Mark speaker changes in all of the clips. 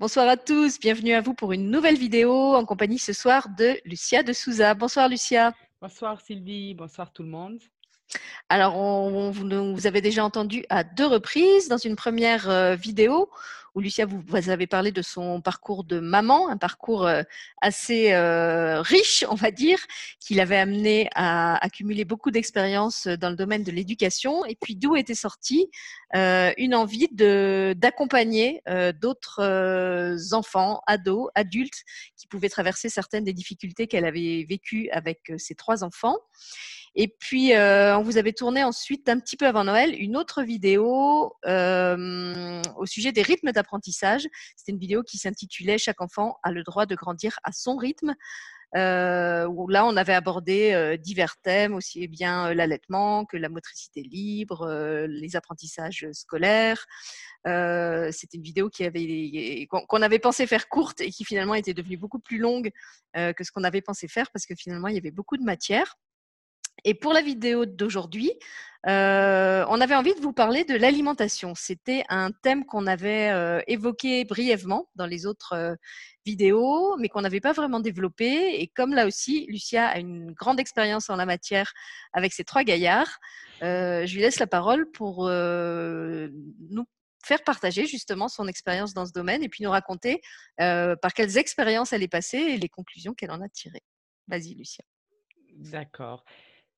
Speaker 1: Bonsoir à tous, bienvenue à vous pour une nouvelle vidéo en compagnie ce soir de Lucia de Souza. Bonsoir Lucia.
Speaker 2: Bonsoir Sylvie, bonsoir tout le monde.
Speaker 1: Alors, on, vous nous avez déjà entendu à deux reprises dans une première euh, vidéo où Lucia vous, avez parlé de son parcours de maman, un parcours euh, assez euh, riche, on va dire, qui l'avait amené à accumuler beaucoup d'expériences dans le domaine de l'éducation. Et puis d'où était sortie une envie d'accompagner d'autres enfants, ados, adultes qui pouvaient traverser certaines des difficultés qu'elle avait vécues avec ses trois enfants. Et puis, euh, on vous avait tourné ensuite, un petit peu avant Noël, une autre vidéo euh, au sujet des rythmes C'était une vidéo qui s'intitulait Chaque enfant a le droit de grandir à son rythme. Euh, où là, on avait abordé euh, divers thèmes, aussi bien euh, l'allaitement que la motricité libre, les apprentissages scolaires. C'était une vidéo qui avait qu'on avait pensé faire courte et qui finalement était devenue beaucoup plus longue que ce qu'on avait pensé faire parce que finalement, il y avait beaucoup de matière. Et pour la vidéo d'aujourd'hui, euh, on avait envie de vous parler de l'alimentation. C'était un thème qu'on avait euh, évoqué brièvement dans les autres euh, vidéos, mais qu'on n'avait pas vraiment développé. Et comme là aussi, Lucia a une grande expérience en la matière avec ses trois gaillards, je lui laisse la parole pour nous faire partager justement son expérience dans ce domaine et puis nous raconter par quelles expériences elle est passée et les conclusions qu'elle en a tirées. Vas-y, Lucia.
Speaker 2: D'accord.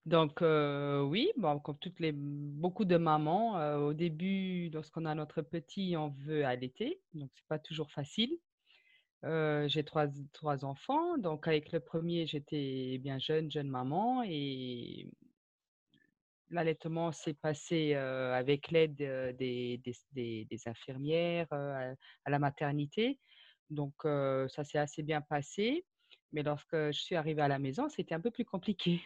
Speaker 2: Donc, oui, bon, comme toutes les, beaucoup de mamans, au début, lorsqu'on a notre petit, on veut allaiter, donc c'est pas toujours facile. j'ai trois, enfants, donc avec le premier, j'étais bien jeune, jeune maman, et l'allaitement s'est passé avec l'aide des, infirmières à, la maternité, donc ça s'est assez bien passé. Mais lorsque je suis arrivée à la maison, c'était un peu plus compliqué.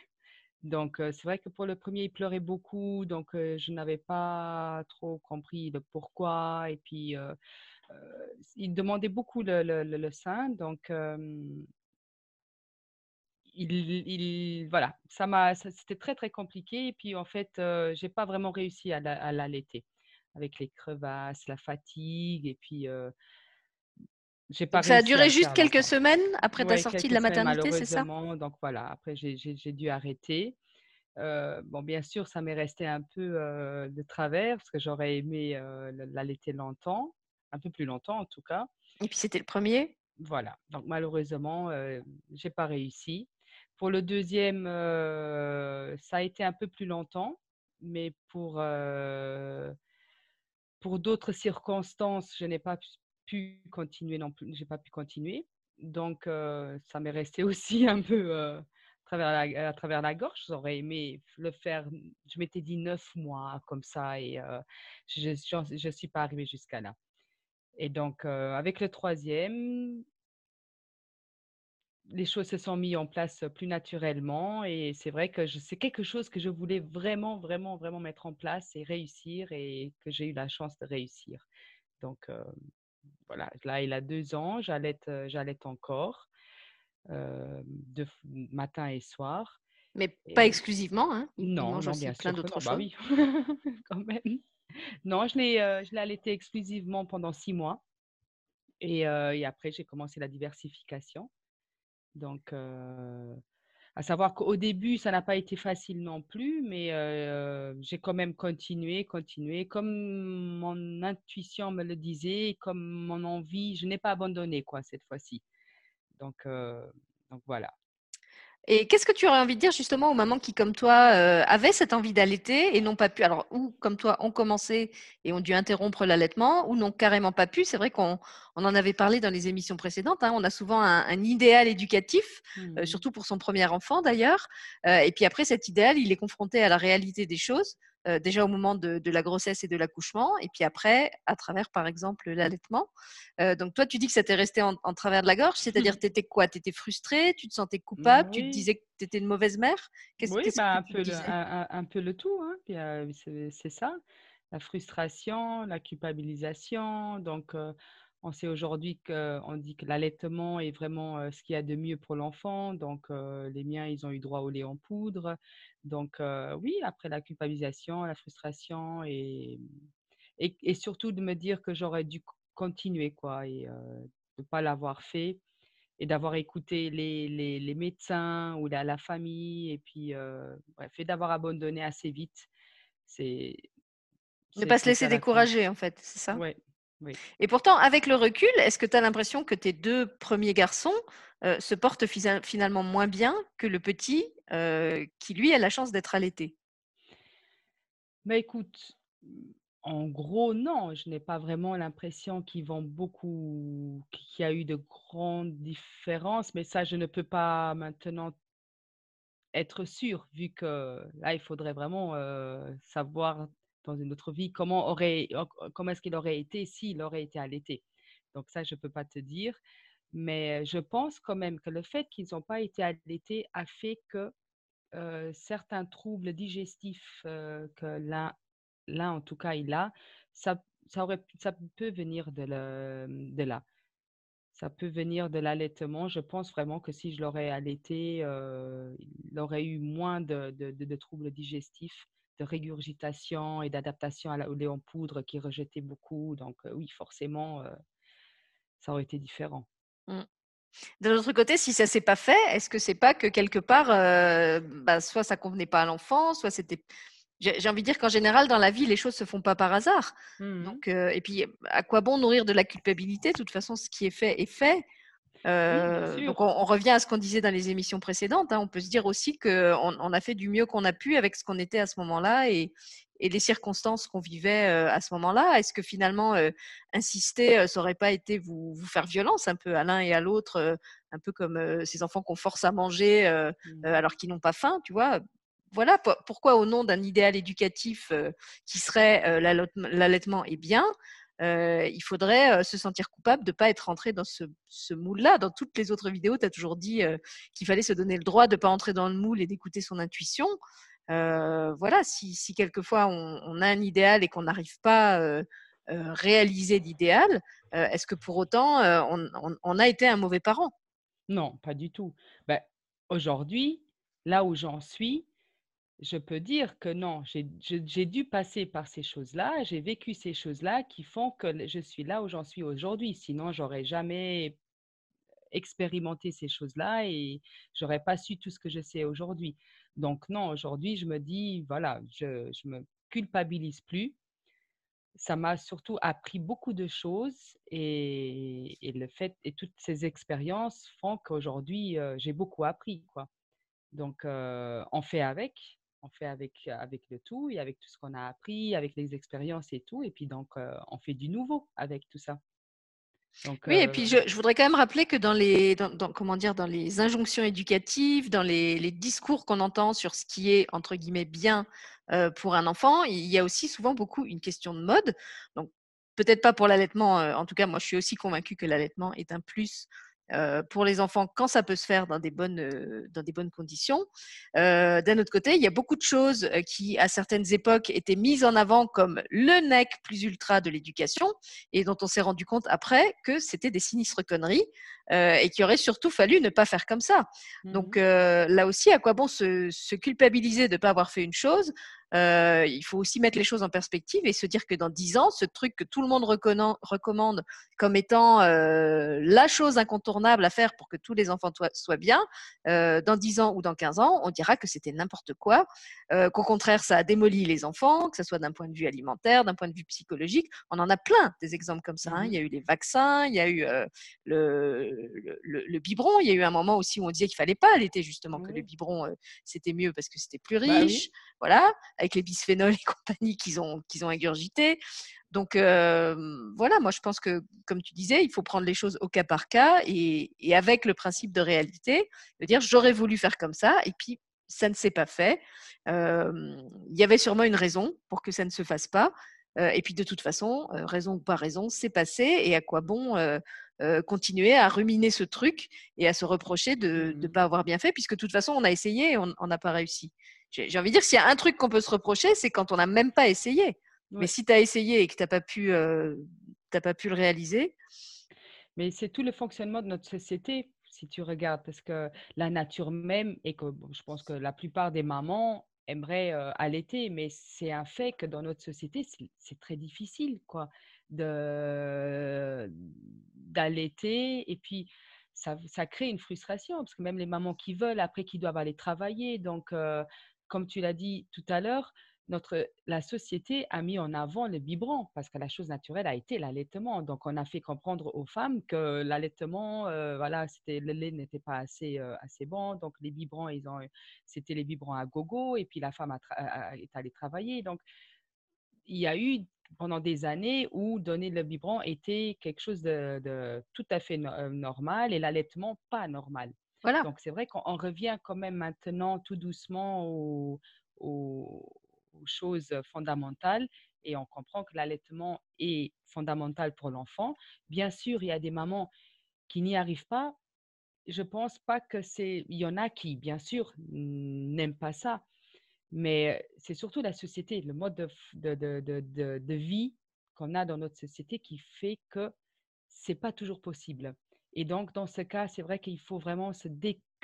Speaker 2: Donc, c'est vrai que pour le premier, il pleurait beaucoup, donc je n'avais pas trop compris le pourquoi. Et puis, il demandait beaucoup le, le, sein, donc il, voilà, ça m'a, c'était très très compliqué. Et puis, en fait, j'ai pas vraiment réussi à, l'allaiter avec les crevasses, la fatigue, et puis.
Speaker 1: Pas ça a duré juste quelques semaines après ta sortie de la maternité, c'est ça?
Speaker 2: Donc voilà, après j'ai dû arrêter. bon, bien sûr, ça m'est resté un peu de travers parce que j'aurais aimé l'allaiter longtemps, un peu plus longtemps en tout cas.
Speaker 1: Et puis c'était le premier?
Speaker 2: Voilà, donc malheureusement, j'ai pas réussi. Pour le deuxième, ça a été un peu plus longtemps, mais pour, pour d'autres circonstances, je n'ai pas pu continuer non plus, j'ai pas pu continuer. Donc, ça m'est resté aussi un peu à, travers la, à travers la gorge. J'aurais aimé le faire, je m'étais dit neuf mois comme ça et je ne suis pas arrivée jusqu'à là. Et donc, avec le troisième, les choses se sont mises en place plus naturellement et c'est vrai que c'est quelque chose que je voulais vraiment, vraiment, vraiment mettre en place et réussir et que j'ai eu la chance de réussir. Donc, voilà, là, il a deux ans, j'allaite, encore, de matin et soir.
Speaker 1: Mais pas exclusivement, hein
Speaker 2: Non, non, bien plein d'autres bah choses. oui, quand même. Non, je l'ai, je l'ai allaité exclusivement pendant six mois. Et, et après, j'ai commencé la diversification. Donc, à savoir qu'au début, ça n'a pas été facile non plus, mais j'ai quand même continué, continué. Comme mon intuition me le disait, comme mon envie, je n'ai pas abandonné quoi cette fois-ci. Donc, donc voilà.
Speaker 1: Et qu'est-ce que tu aurais envie de dire justement aux mamans qui, comme toi, euh, avaient cette envie d'allaiter et n'ont pas pu, alors, ou comme toi, ont commencé et ont dû interrompre l'allaitement, ou n'ont carrément pas pu? C'est vrai qu'on on en avait parlé dans les émissions précédentes. Hein, on a souvent un, idéal éducatif, euh, mmh. surtout pour son premier enfant d'ailleurs. Euh, et puis après, cet idéal, il est confronté à la réalité des choses. Euh, déjà au moment de, la grossesse et de l'accouchement, et puis après, à travers, par exemple, l'allaitement. Euh, donc, toi, tu dis que ça t'est resté en, travers de la gorge, c'est-à-dire, tu étais quoi? Tu étais frustrée? Tu te sentais coupable? Tu te disais que tu étais une mauvaise mère?
Speaker 2: Oui, bah, un, peu le, un, peu le, tout, hein. euh, c'est ça. La frustration, la culpabilisation. Donc, on sait aujourd'hui qu'on dit que l'allaitement est vraiment ce qu'il y a de mieux pour l'enfant. Donc, les miens, ils ont eu droit au lait en poudre. Donc, oui, après la culpabilisation, la frustration et, et, surtout de me dire que j'aurais dû continuer, quoi, et de ne pas l'avoir fait et d'avoir écouté les, les, les, médecins ou la, la famille et puis bref, et d'avoir abandonné assez vite. C'est
Speaker 1: ne pas se laisser décourager, en fait, c'est ça?
Speaker 2: Oui. Oui.
Speaker 1: Et pourtant, avec le recul, est-ce que tu as l'impression que tes deux premiers garçons se portent finalement moins bien que le petit qui, lui, a la chance d'être allaité?
Speaker 2: Bah écoute, en gros, non, je n'ai pas vraiment l'impression qu'ils vont beaucoup, qu'il y a eu de grandes différences, mais ça, je ne peux pas maintenant être sûr, vu que là, il faudrait vraiment savoir dans une autre vie comment aurait, comment est-ce qu'il aurait été s'il aurait été allaité? Donc ça, je ne peux pas te dire, mais je pense quand même que le fait qu'ils n'ont pas été allaités a fait que certains troubles digestifs que l'un là, en tout cas, il a, ça, ça, aurait, ça peut venir de, là. Ça peut venir de l'allaitement. Je pense vraiment que si je l'aurais allaité, il aurait eu moins de, troubles digestifs, de régurgitation et d'adaptation au lait en poudre qui rejetait beaucoup. Donc oui, forcément, ça aurait été différent.
Speaker 1: Mmh. De l'autre côté, si ça s'est pas fait, est-ce que c'est pas que quelque part, bah, soit ça convenait pas à l'enfant, soit c'était j'ai envie de dire qu'en général, dans la vie, les choses se font pas par hasard. Mmh Donc, euh, et puis, à quoi bon nourrir de la culpabilité? De toute façon, ce qui est fait est fait. Euh, donc, on, revient à ce qu'on disait dans les émissions précédentes. Hein. On peut se dire aussi qu'on on a fait du mieux qu'on a pu avec ce qu'on était à ce moment-là et, et les circonstances qu'on vivait euh, à ce moment-là. Est-ce que finalement, insister, ça n'aurait pas été vous, vous, faire violence un peu à l'un et à l'autre, un peu comme ces enfants qu'on force à manger mmh. alors qu'ils n'ont pas faim, tu vois? Voilà pourquoi au nom d'un idéal éducatif euh, qui serait euh, l'allaitement est bien, il faudrait se sentir coupable de ne pas être rentré dans ce, moule-là. Dans toutes les autres vidéos, tu as toujours dit qu'il fallait se donner le droit de ne pas entrer dans le moule et d'écouter son intuition. voilà, si, quelquefois on, a un idéal et qu'on n'arrive pas à réaliser l'idéal, est-ce que pour autant on, a été un mauvais parent?
Speaker 2: Non, pas du tout. Ben, Aujourd'hui, là où j'en suis, je peux dire que non, j'ai dû passer par ces choses-là, j'ai vécu ces choses-là qui font que je suis là où j'en suis aujourd'hui. Sinon, j'aurais jamais expérimenté ces choses-là et j'aurais pas su tout ce que je sais aujourd'hui. Donc non, aujourd'hui, je me dis, voilà, je, ne me culpabilise plus. Ça m'a surtout appris beaucoup de choses et, le fait et toutes ces expériences font qu'aujourd'hui, euh, j'ai beaucoup appris, quoi. Donc, euh, on fait avec on fait avec, avec le tout et avec tout ce qu'on a appris, avec les expériences et tout. Et puis donc, on fait du nouveau avec tout ça.
Speaker 1: Donc, oui, et puis je, voudrais quand même rappeler que dans les, dans, comment dire, dans les injonctions éducatives, dans les, les discours qu'on entend sur ce qui est entre guillemets bien pour un enfant, il y a aussi souvent beaucoup une question de mode. Donc peut-être pas pour l'allaitement. en tout cas, moi, je suis aussi convaincue que l'allaitement est un plus pour les enfants quand ça peut se faire dans des bonnes, bonnes conditions. D'un autre côté, il y a beaucoup de choses qui, à certaines époques, étaient mises en avant comme le nec plus ultra de l'éducation et dont on s'est rendu compte après que c'était des sinistres conneries et qu'il aurait surtout fallu ne pas faire comme ça. Donc mmh là aussi, à quoi bon se, se culpabiliser de ne pas avoir fait une chose? Euh, il faut aussi mettre les choses en perspective et se dire que dans dix ans, ce truc que tout le monde recommande comme étant euh, la chose incontournable à faire pour que tous les enfants soient bien, euh, dans dix ans ou dans 15 ans, on dira que c'était n'importe quoi, qu'au contraire, ça a démoli les enfants, que ce soit d'un point de vue alimentaire, d'un point de vue psychologique. On en a plein des exemples comme ça. Hein. Mmh il y a eu les vaccins, il y a eu le, le, biberon, il y a eu un moment aussi où on disait qu'il fallait pas allaiter justement, que le biberon, c'était mieux parce que c'était plus bah riche. Voilà avec les bisphénols et compagnie qu'ils ont, qu'ils ont ingurgité. Donc voilà, moi je pense que, comme tu disais, il faut prendre les choses au cas par cas et, avec le principe de réalité, de dire j'aurais voulu faire comme ça et puis ça ne s'est pas fait. Il y avait sûrement une raison pour que ça ne se fasse pas. Et puis de toute façon, raison ou pas raison, c'est passé et à quoi bon continuer à ruminer ce truc et à se reprocher de ne mmh pas avoir bien fait puisque de toute façon on a essayé et on n'a pas réussi j'ai envie de dire, s'il y a un truc qu'on peut se reprocher, c'est quand on n'a même pas essayé. Mais si tu as essayé et que tu n'as pas, pu, euh, pas pu le réaliser.
Speaker 2: Mais c'est tout le fonctionnement de notre société, si tu regardes, parce que la nature même, et que je pense que la plupart des mamans aimeraient euh, allaiter, mais c'est un fait que dans notre société, c'est très difficile. quoi. d'allaiter. Et puis, ça, ça, crée une frustration parce que même les mamans qui veulent, après, qui doivent aller travailler. Donc, comme tu l'as dit tout à l'heure, notre, la société a mis en avant le biberon parce que la chose naturelle a été l'allaitement. Donc, on a fait comprendre aux femmes que l'allaitement, voilà, c'était, le lait n'était pas assez, assez bon. Donc, les biberons, ils ont, c'était les biberons à gogo et puis la femme est allée travailler. Donc, il y a eu pendant des années où donner le biberon était quelque chose de, tout à fait normal et l'allaitement pas normal. Voilà. Donc, c'est vrai qu'on revient quand même maintenant tout doucement au, choses fondamentales et on comprend que l'allaitement est fondamental pour l'enfant. Bien sûr, il y a des mamans qui n'y arrivent pas. Je pense pas que c'est. Il y en a qui, bien sûr, n'aiment pas ça, mais c'est surtout la société, le mode de, de, de, de vie qu'on a dans notre société qui fait que c'est pas toujours possible. Et donc, dans ce cas, c'est vrai qu'il faut vraiment se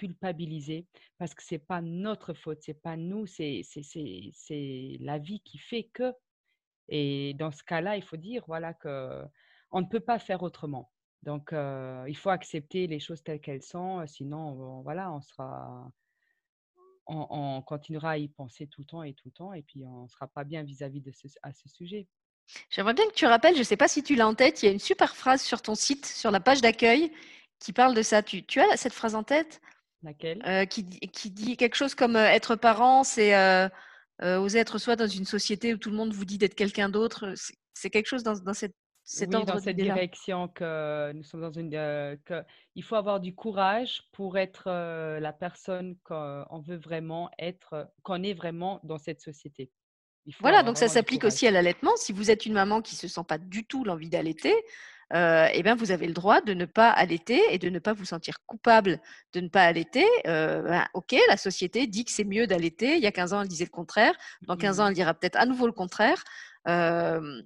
Speaker 2: déculpabiliser parce que ce n'est pas notre faute, ce n'est pas nous, c'est la vie qui fait que. Et dans ce cas-là, il faut dire voilà, que on ne peut pas faire autrement. Donc, il faut accepter les choses telles qu'elles sont, sinon, voilà, on sera. On, continuera à y penser tout le temps et tout le temps, et puis on ne sera pas bien vis-à-vis de ce, à ce sujet.
Speaker 1: J'aimerais bien que tu rappelles, je ne sais pas si tu l'as en tête, il y a une super phrase sur ton site, sur la page d'accueil, qui parle de ça. Tu, as cette phrase en tête?
Speaker 2: Laquelle?
Speaker 1: Euh, qui, dit quelque chose comme euh, être parent, c'est euh, oser être soi dans une société où tout le monde vous dit d'être quelqu'un d'autre. C'est quelque chose dans, cette, cet
Speaker 2: oui, dans cette direction que nous sommes dans une. que il faut avoir du courage pour être la personne qu'on veut vraiment être, qu'on est vraiment dans cette société.
Speaker 1: Voilà, donc ça s'applique aussi à l'allaitement. Si vous êtes une maman qui ne se sent pas du tout l'envie d'allaiter, euh, eh bien, vous avez le droit de ne pas allaiter et de ne pas vous sentir coupable de ne pas allaiter. Euh, ben, ok, la société dit que c'est mieux d'allaiter. Il y a 15 ans, elle disait le contraire. Dans 15 ans, elle dira peut-être à nouveau le contraire. Euh,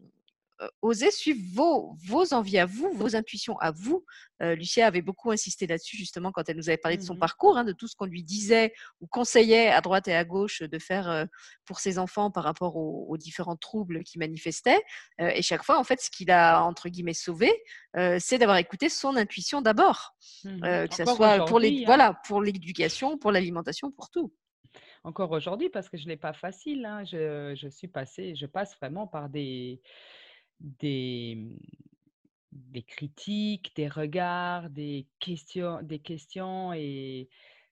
Speaker 1: euh, osez suivre vos, vos envies à vous, vos intuitions à vous. Euh, Lucia avait beaucoup insisté là-dessus justement quand elle nous avait parlé de son mmh parcours, hein, de tout ce qu'on lui disait ou conseillait à droite et à gauche de faire euh, pour ses enfants par rapport aux, différents troubles qui manifestaient. et chaque fois, en fait, ce qu'il a entre guillemets sauvé, c'est d'avoir écouté son intuition d'abord, mmh que ce soit pour les, hein. voilà, pour l'éducation, pour l'alimentation, pour tout
Speaker 2: encore aujourd'hui parce que je n'ai pas facile. Hein. Je, je, suis passée, je passe vraiment par des, des, mmh, des critiques, des regards, des questions, des questions et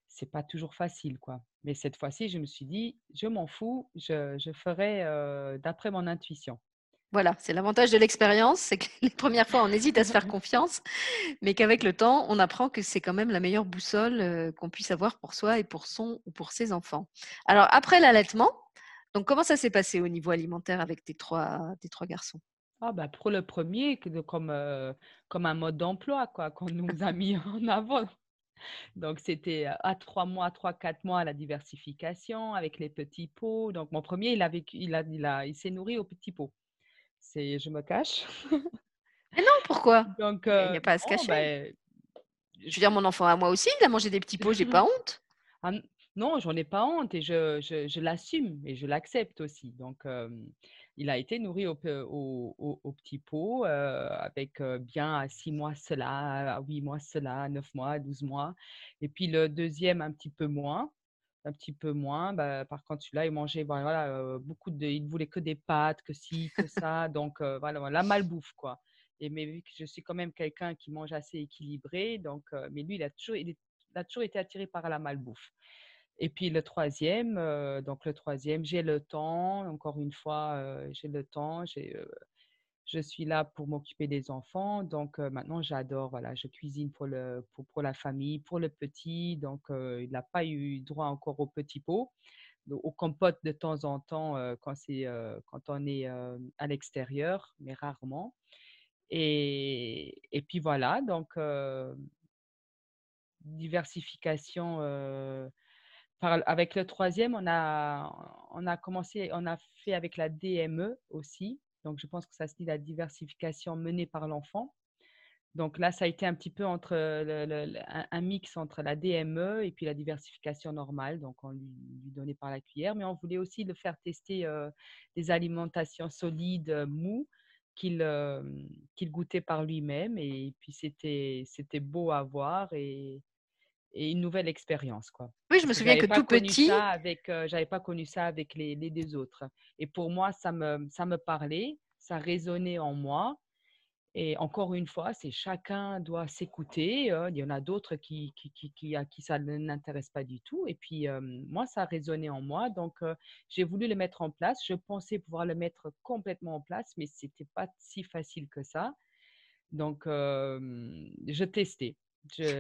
Speaker 2: c'est pas toujours facile, quoi. Mais cette fois-ci, je me suis dit, je m'en fous, je, je ferai d'après mon intuition.
Speaker 1: Voilà, c'est l'avantage de l'expérience, c'est que les premières fois, on hésite à se faire confiance, mais qu'avec le temps, on apprend que c'est quand même la meilleure boussole qu'on puisse avoir pour soi et pour son ou pour ses enfants. Alors, après l'allaitement, donc comment ça s'est passé au niveau alimentaire avec tes trois, tes trois garçons?
Speaker 2: Ah bah pour le premier, comme, euh, comme un mode d'emploi quoi, qu'on nous a mis en avant. Donc, c'était à trois mois, trois, quatre mois la diversification avec les petits pots. Donc, mon premier, il, a il, a, il, a, il s'est nourri aux petits pots. C'est, je me cache.
Speaker 1: Mais non, pourquoi? Donc, Il n'y a pas à se cacher. Ben, je veux dire, mon enfant à moi aussi, il a mangé des petits pots, j'ai pas honte.
Speaker 2: Ah, non, j'en ai pas honte et je, je, l'assume et je l'accepte aussi. Donc, il a été nourri au, au, petit pot avec bien à six mois cela, à huit mois cela, neuf mois, douze mois. Et puis le deuxième un petit peu moins, un petit peu moins. Bah, par contre, celui-là, il mangeait voilà, beaucoup de, il voulait que des pâtes, que ci, que ça. Donc voilà, la malbouffe quoi. Et mais vu que je suis quand même quelqu'un qui mange assez équilibré, donc mais lui, il a toujours, il a toujours été attiré par la malbouffe. Et puis le troisième, donc le troisième, j'ai le temps, encore une fois, j'ai le temps, je suis là pour m'occuper des enfants. Donc maintenant, j'adore, voilà, je cuisine pour, le, pour, pour, la famille, pour le petit. Donc il n'a pas eu droit encore au petit pot, au compote de temps en temps quand, c'est, quand on est à l'extérieur, mais rarement. Et, et puis voilà, donc diversification avec le troisième, on a, on a commencé, on a fait avec la DME aussi. Donc, je pense que ça se dit la diversification menée par l'enfant. Donc là, ça a été un petit peu entre un, mix entre la DME et puis la diversification normale. Donc, on lui, donnait par la cuillère, mais on voulait aussi le faire tester euh, des alimentations solides, euh, mous. qu'il qu'il goûtait par lui-même. Et puis, c'était beau à voir et, et une nouvelle expérience. Quoi.
Speaker 1: Oui, je me souviens que, tout petit.
Speaker 2: avec, j'avais pas connu ça avec les, les deux autres. Et pour moi, ça me, ça me parlait, ça résonnait en moi. Et encore une fois, c'est chacun doit s'écouter. il y en a d'autres qui, qui, qui, qui, à qui ça n'intéresse pas du tout. Et puis, moi, ça résonnait en moi. Donc, j'ai voulu le mettre en place. Je pensais pouvoir le mettre complètement en place, mais ce n'était pas si facile que ça. Donc, je testais.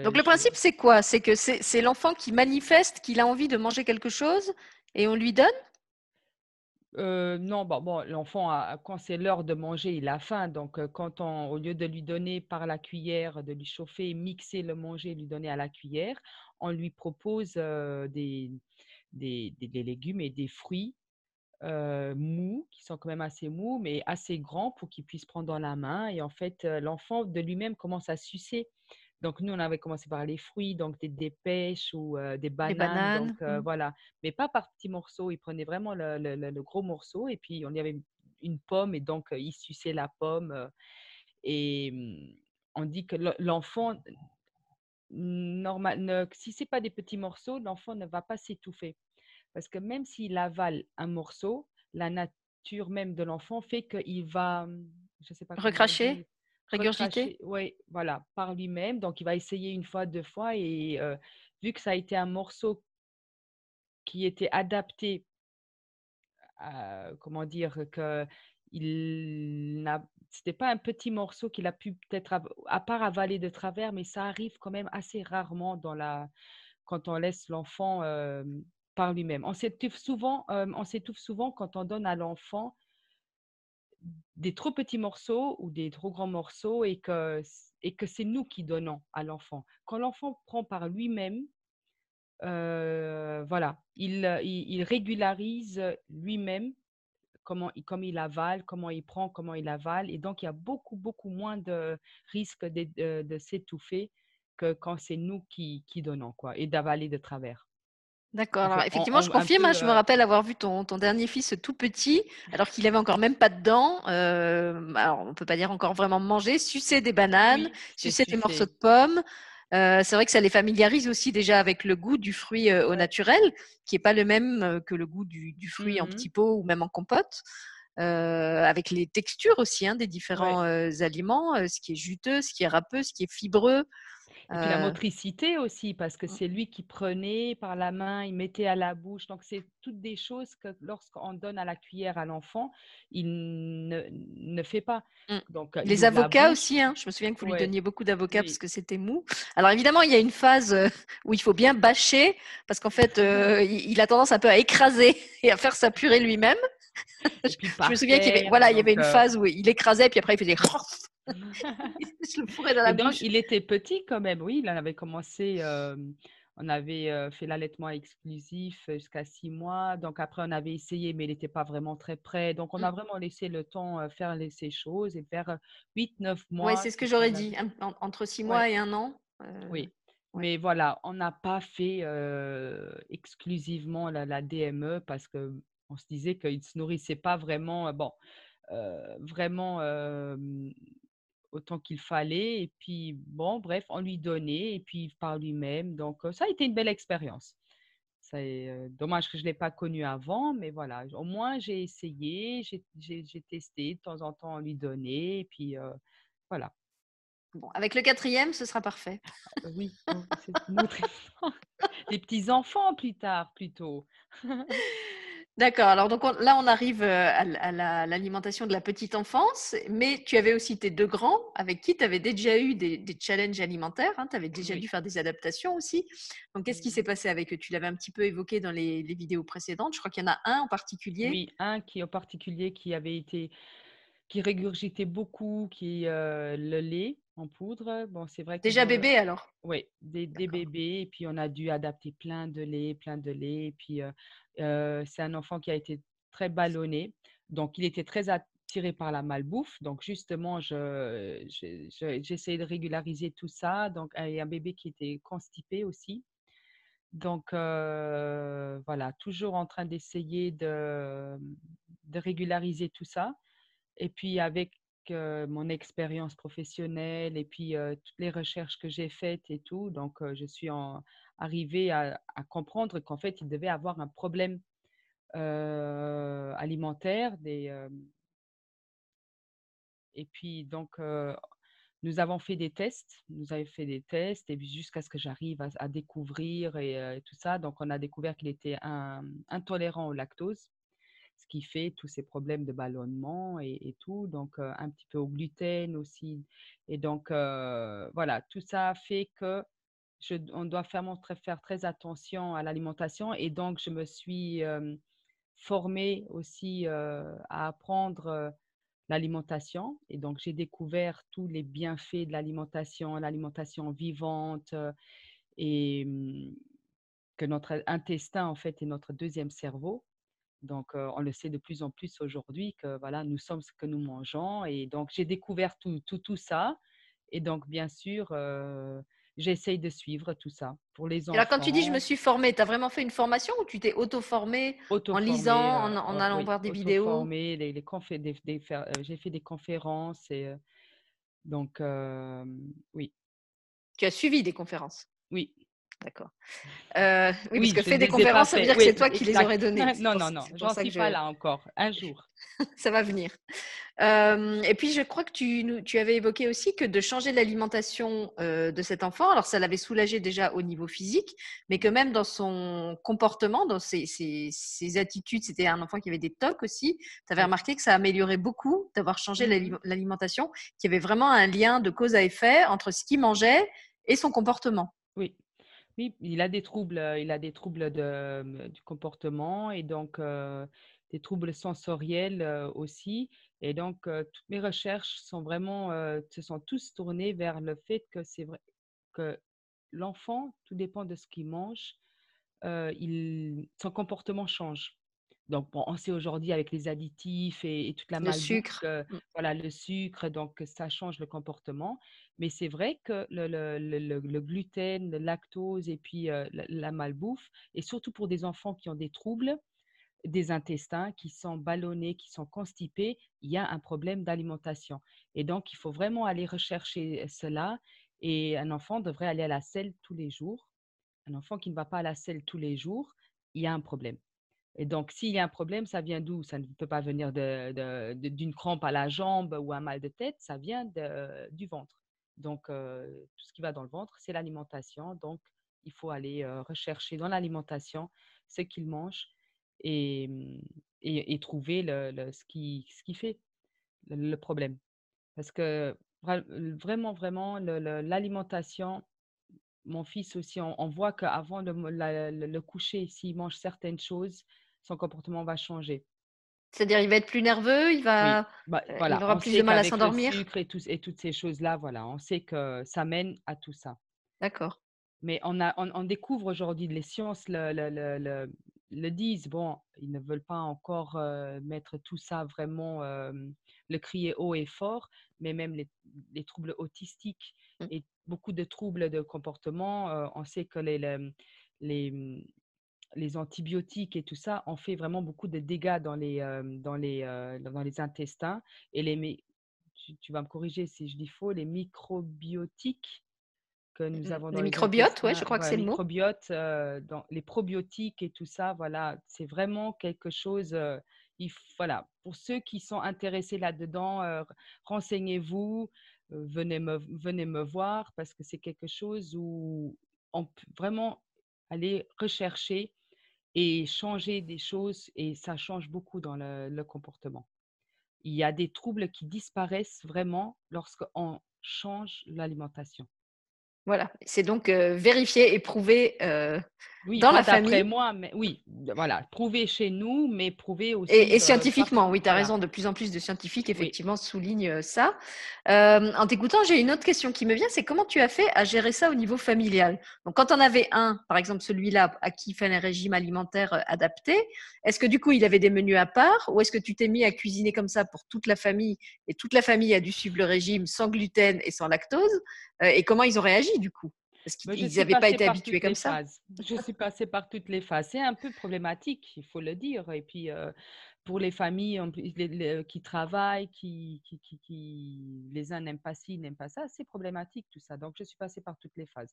Speaker 1: Donc, le principe, c'est quoi? C'est que c'est l'enfant qui manifeste qu'il a envie de manger quelque chose et on lui donne?
Speaker 2: Non, bon, bon l'enfant, quand c'est l'heure de manger, il a faim. Donc, quand on, au lieu de lui donner par la cuillère, de lui chauffer, mixer le manger, lui donner à la cuillère, on lui propose des, des, des, légumes et des fruits mous, qui sont quand même assez mous, mais assez grands pour qu'il puisse prendre dans la main. Et en fait, l'enfant de lui-même commence à sucer donc, nous, on avait commencé par les fruits, donc des, pêches ou des bananes. donc, mmh. voilà. Mais pas par petits morceaux. Il prenait vraiment le, gros morceau et puis on y avait une pomme et donc il suçait la pomme. et mmh, on dit que l'enfant, normal, si ce n'est pas des petits morceaux, l'enfant ne va pas s'étouffer. Parce que même s'il avale un morceau, la nature même de l'enfant fait qu'il va, mmh,
Speaker 1: je sais pas. Recracher?
Speaker 2: Oui, voilà, par lui-même. Donc, il va essayer une fois, deux fois. Et vu que ça a été un morceau qui était adapté, comment dire, que il n'a c'était pas un petit morceau qu'il a pu peut-être, à part avaler de travers, mais ça arrive quand même assez rarement dans la, quand on laisse l'enfant par lui-même. On s'étouffe souvent, on s'étouffe souvent quand on donne à l'enfant des trop petits morceaux ou des trop grands morceaux et que, et que c'est nous qui donnons à l'enfant. Quand l'enfant prend par lui-même, euh, voilà, il, il, régularise lui-même comment, comme il avale, comment il prend, comment il avale. Et donc, il y a beaucoup, beaucoup moins de risque de, de, s'étouffer que quand c'est nous qui, qui donnons quoi, et d'avaler de travers.
Speaker 1: D'accord. Alors, effectivement, je confirme, hein, je me euh rappelle avoir vu ton, ton dernier fils tout petit, alors qu'il avait encore même pas de dents. Euh, alors, on peut pas dire encore vraiment manger, sucer des bananes, sucer des morceaux de pommes. Euh, c'est vrai que ça les familiarise aussi déjà avec le goût du fruit au naturel, qui est pas le même que le goût du, du fruit en mmh petit pot ou même en compote. avec les textures aussi hein, des différents aliments, ce qui est juteux, ce qui est râpeux, ce qui est fibreux.
Speaker 2: Et puis la motricité aussi, parce que c'est lui qui prenait par la main, il mettait à la bouche. Donc, c'est toutes des choses que lorsqu'on donne à la cuillère à l'enfant, il ne, ne, fait pas.
Speaker 1: Mmh. Donc, Les avocats aussi, hein. je me souviens que vous lui donniez beaucoup d'avocats parce que c'était mou. Alors, évidemment, il y a une phase où il faut bien bâcher, parce qu'en fait, il a tendance un peu à écraser et à faire sa purée lui-même. Je me souviens qu'il y avait, voilà, il y avait une phase où il écrasait, puis après, il faisait
Speaker 2: il était petit quand même, oui. Il avait commencé, on avait fait l'allaitement exclusif jusqu'à six mois. Donc après, on avait essayé, mais il n'était pas vraiment très prêt. Donc on a mmh. vraiment laissé le temps faire ces choses et faire 8-9 mois.
Speaker 1: Oui, c'est ce que j'aurais dit, entre six mois et un an.
Speaker 2: Oui. Mais voilà, on n'a pas fait exclusivement la, DME parce qu'on se disait qu'il ne se nourrissait pas vraiment, bon, vraiment autant qu'il fallait. Et puis, bon, bref, on lui donnait et puis par lui-même. Donc, ça a été une belle expérience. C'est dommage que je ne l'ai pas connu avant, mais voilà, au moins j'ai essayé, j'ai testé, de temps en temps on lui donnait, et puis voilà.
Speaker 1: Bon, avec le quatrième, ce sera parfait.
Speaker 2: Ah, oui, c'est Les petits enfants plus tard, plutôt.
Speaker 1: D'accord. Alors donc là, on arrive euh, à, l'alimentation de la petite enfance, mais tu avais aussi tes deux grands avec qui tu avais déjà eu des, challenges alimentaires. Hein, tu avais déjà dû faire des adaptations aussi. Donc qu'est-ce qui s'est passé avec eux? Tu l'avais un petit peu évoqué dans les, vidéos précédentes. Je crois qu'il y en a un en particulier.
Speaker 2: Oui, un qui en particulier qui avait été qui régurgitait beaucoup, qui euh, le lait en poudre. Bon, c'est vrai.
Speaker 1: Déjà bébé alors?
Speaker 2: Oui, des, bébés. Et puis on a dû adapter plein de lait, plein de lait. Et puis euh, c'est un enfant qui a été très ballonné. Donc il était très attiré par la malbouffe. Donc justement, je, j'essayais de régulariser tout ça. Donc a un bébé qui était constipé aussi. Donc voilà, toujours en train d'essayer de, de régulariser tout ça. Et puis avec mon expérience professionnelle et puis toutes les recherches que j'ai faites et tout, donc je suis arrivée à, comprendre qu'en fait, il devait avoir un problème alimentaire. Et puis, donc, nous avons fait des tests, nous avons fait des tests, et jusqu'à ce que j'arrive à, découvrir et, tout ça. Donc, on a découvert qu'il était intolérant au lactose, ce qui fait tous ces problèmes de ballonnement et, tout. Donc, un petit peu au gluten aussi. Et donc, voilà, tout ça fait que je, on doit faire, faire très attention à l'alimentation. Et donc, je me suis formée aussi à apprendre l'alimentation. Et donc, j'ai découvert tous les bienfaits de l'alimentation, l'alimentation vivante et mmh, que notre intestin, en fait, est notre deuxième cerveau. Donc, on le sait de plus en plus aujourd'hui que voilà, nous sommes ce que nous mangeons. Et donc, j'ai découvert tout, tout, tout, ça. Et donc, bien sûr, j'essaye de suivre tout ça pour les enfants.
Speaker 1: alors, quand tu dis je me suis formée, tu as vraiment fait une formation ou tu t'es auto-formée en lisant, en, en allant voir des vidéos?
Speaker 2: les, les euh, J'ai fait des conférences et euh, donc oui.
Speaker 1: Tu as suivi des conférences?
Speaker 2: Oui.
Speaker 1: D'accord. Euh, oui, parce que fait des conférences, ça veut dire que c'est toi qui les aurais données.
Speaker 2: Non, non, non, j'en suis pas là encore. Un jour.
Speaker 1: ça va venir. Euh, et puis, je crois que tu, tu, avais évoqué aussi que de changer l'alimentation euh, de cet enfant, alors ça l'avait soulagé déjà au niveau physique, mais que même dans son comportement, dans ses, ses, attitudes, c'était un enfant qui avait des tocs aussi. Tu avais remarqué que ça améliorait beaucoup d'avoir changé mmh l'alimentation, qu'il y avait vraiment un lien de cause à effet entre ce qu'il mangeait et son comportement.
Speaker 2: Oui, oui, il a des troubles, il a des troubles de, du comportement et donc des troubles sensoriels aussi. Et donc, toutes mes recherches sont vraiment, se sont tous tournées vers le fait que c'est vrai que l'enfant, tout dépend de ce qu'il mange, il, son comportement change. Donc, on sait aujourd'hui avec les additifs et, toute la
Speaker 1: le sucre.
Speaker 2: Mmh. voilà, le sucre, donc ça change le comportement. Mais c'est vrai que le, gluten, le lactose et puis la, malbouffe, et surtout pour des enfants qui ont des troubles des intestins, qui sont ballonnés, qui sont constipés, il y a un problème d'alimentation. Et donc, il faut vraiment aller rechercher cela. Et un enfant devrait aller à la selle tous les jours. Un enfant qui ne va pas à la selle tous les jours, il y a un problème. Et donc, s'il y a un problème, ça vient d'où? Ça ne peut pas venir d'une crampe à la jambe ou un mal de tête, ça vient du ventre. Donc, tout ce qui va dans le ventre, c'est l'alimentation. Donc, il faut aller rechercher dans l'alimentation ce qu'il mange et, mmh, trouver le, ce, qui, fait le, problème. Parce que vraiment, vraiment, l'alimentation, mon fils aussi, on, voit qu'avant le, coucher, s'il mange certaines choses, son comportement va changer.
Speaker 1: C'est-à-dire, il va être plus nerveux, il va, bah, euh, il aura plus de mal à s'endormir.
Speaker 2: et, et, toutes ces choses-là, voilà, on sait que ça mène à tout ça.
Speaker 1: D'accord.
Speaker 2: Mais on, a, on, découvre aujourd'hui, les sciences le, le, le, disent, bon, ils ne veulent pas encore euh, mettre tout ça vraiment, euh, le crier haut et fort, mais même les, les troubles autistiques mmh. et beaucoup de troubles de comportement, on sait que les, les, les antibiotiques et tout ça ont fait vraiment beaucoup de dégâts dans les, dans les, dans les intestins. Et les, tu, vas me corriger si je dis faux, les microbiotiques que nous mmh, avons dans
Speaker 1: les, microbiotes, ouais, je crois que c'est le mot.
Speaker 2: Microbiotes, dans les probiotiques et tout ça, voilà, c'est vraiment quelque chose. il, voilà, pour ceux qui sont intéressés là-dedans, renseignez-vous, venez me, venez me voir parce que c'est quelque chose où on peut vraiment aller rechercher et changer des choses et ça change beaucoup dans le, comportement. Il y a des troubles qui disparaissent vraiment lorsqu'on change l'alimentation.
Speaker 1: Voilà, c'est donc vérifié et prouvé dans la famille.
Speaker 2: moi, mais oui, voilà, prouvé chez nous, mais prouvé aussi.
Speaker 1: Et, scientifiquement, oui, tu as raison, de plus en plus de scientifiques, effectivement, soulignent ça. en t'écoutant, j'ai une autre question qui me vient, c'est comment tu as fait à gérer ça au niveau familial? Donc, quand on avait un, par exemple celui-là, à qui il fallait un régime alimentaire adapté, est-ce que du coup, il avait des menus à part ou est-ce que tu t'es mis à cuisiner comme ça pour toute la famille et toute la famille a dû suivre le régime sans gluten et sans lactose? Et comment ils ont réagi du coup? Parce qu'ils n'avaient pas été habitués comme ça.
Speaker 2: Je suis passée par toutes les phases. C'est un peu problématique, il faut le dire. Et puis, pour les familles qui travaillent, qui, qui, qui, les uns n'aiment pas ci, n'aiment pas ça, c'est problématique tout ça. Donc, je suis passée par toutes les phases.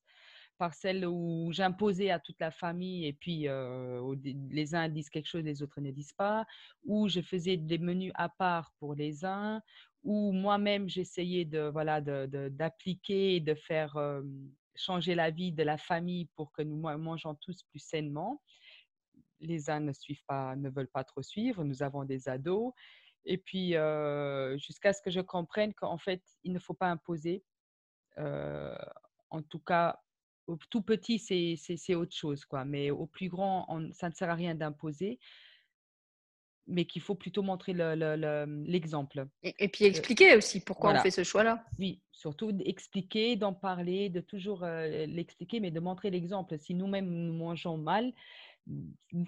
Speaker 2: Par celle où j'imposais à toute la famille et puis les uns disent quelque chose, les autres ne disent pas, où je faisais des menus à part pour les uns, où moi-même j'essayais de voilà d'appliquer de, de, faire changer la vie de la famille pour que nous mangeons tous plus sainement les uns ne suivent pas, ne veulent pas trop suivre. Nous avons des ados. Et puis, jusqu'à ce que je comprenne qu'en fait, il ne faut pas imposer. en tout cas, au tout petit, c'est autre chose. Quoi. Mais au plus grand, ça ne sert à rien d'imposer mais qu'il faut plutôt montrer l'exemple.
Speaker 1: et, puis expliquer aussi pourquoi on fait ce choix-là.
Speaker 2: Oui, surtout expliquer, d'en parler, de toujours l'expliquer, mais de montrer l'exemple. Si nous-mêmes nous mangeons mal,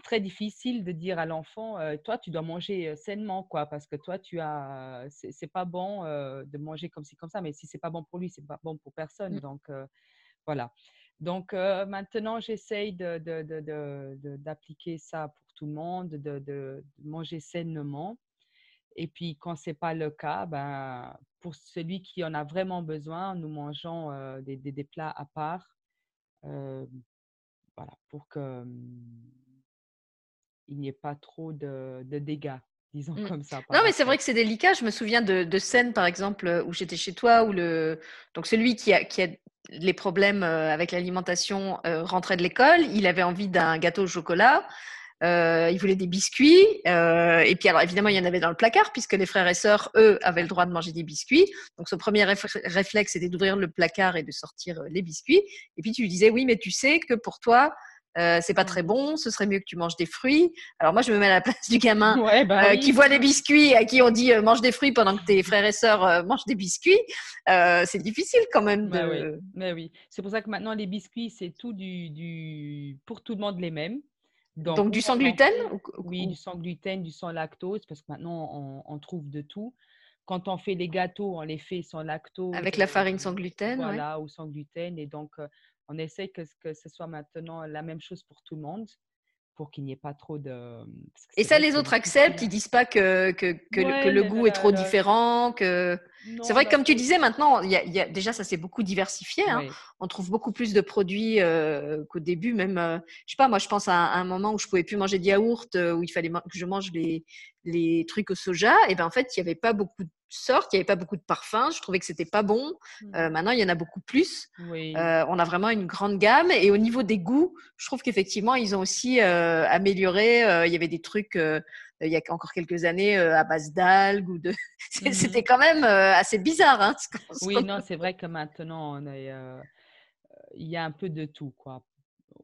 Speaker 2: très difficile de dire à l'enfant toi tu dois manger sainement quoi parce que toi tu as c'est pas bon de manger comme ci comme ça mais si c'est pas bon pour lui c'est pas bon pour personne mmh. donc voilà donc maintenant j'essaye d'appliquer ça pour tout le monde de, manger sainement et puis quand c'est pas le cas ben pour celui qui en a vraiment besoin nous mangeons des, des, plats à part voilà, pour que il n'y ait pas trop de, dégâts, disons mmh. comme ça.
Speaker 1: Non, mais c'est vrai que c'est délicat. Je me souviens de, scènes, par exemple, où j'étais chez toi, où le donc celui qui a, qui a les problèmes avec l'alimentation rentrait de l'école, il avait envie d'un gâteau au chocolat. Euh, il voulait des biscuits. Euh, et puis, alors, évidemment, il y en avait dans le placard, puisque les frères et sœurs, eux, avaient le droit de manger des biscuits. Donc, son premier réflexe, c'était d'ouvrir le placard et de sortir euh, les biscuits. Et puis, tu lui disais, oui, mais tu sais que pour toi, euh, c'est pas très bon, ce serait mieux que tu manges des fruits. Alors moi, je me mets à la place du gamin bah qui voit les biscuits, à qui on dit mange des fruits pendant que tes frères et sœurs mangent des biscuits. c'est difficile quand même.
Speaker 2: Bah de... oui, mais oui. c'est pour ça que maintenant les biscuits, c'est tout du, du, pour tout le monde les mêmes.
Speaker 1: Donc, du sans gluten
Speaker 2: Oui, du sans gluten, du sans lactose, parce que maintenant, on, trouve de tout. Quand on fait les gâteaux, on les fait sans lactose.
Speaker 1: Avec la farine sans gluten
Speaker 2: Voilà, ou sans gluten. Et donc, euh, on essaie que, que ce soit maintenant la même chose pour tout le monde pour qu'il n'y ait pas trop de.
Speaker 1: Et ça, les autres acceptent, ils disent pas que, que, que, le, goût est trop différent, que. C'est vrai que comme tu disais, maintenant, y y a, déjà, ça s'est beaucoup diversifié. Hein. On trouve beaucoup plus de produits euh, qu'au début. Même, euh, je sais pas, moi, je pense à un, moment où je pouvais plus manger de yaourt, euh, où il fallait que je mange les, les trucs au soja. Et ben en fait, il y avait pas beaucoup de sortes, il n'y avait pas beaucoup de parfums. Je trouvais que c'était pas bon. Mmh. maintenant, il y en a beaucoup plus. on a vraiment une grande gamme. Et au niveau des goûts, je trouve qu'effectivement, ils ont aussi amélioré. il y avait des trucs il y a encore quelques années à base d'algues ou de. Mmh c'était quand même assez bizarre. Hein,
Speaker 2: oui, non, c'est vrai que maintenant, on il y a un peu de tout, quoi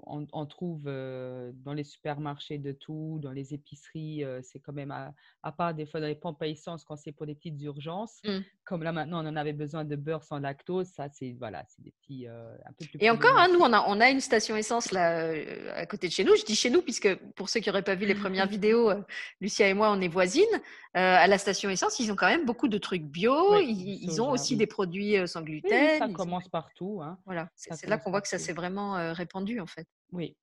Speaker 2: on, trouve dans les supermarchés de tout, dans les épiceries, c'est quand même, à, part des fois dans les pompes à essence quand c'est pour des petites urgences, mmh. comme là maintenant on en avait besoin de beurre sans lactose, ça c'est voilà, c'est des petits un peu plus.
Speaker 1: Et encore, hein, nous on a, on a une station essence là à côté de chez nous. Je dis chez nous puisque pour ceux qui n'auraient pas vu les premières vidéos, Lucia et moi on est voisines. à la station essence, ils ont quand même beaucoup de trucs bio. ils, ont aussi des produits sans gluten.
Speaker 2: ça commence partout. Hein.
Speaker 1: Voilà, c'est là qu'on voit que ça s'est vraiment répandu en fait.
Speaker 2: Oui.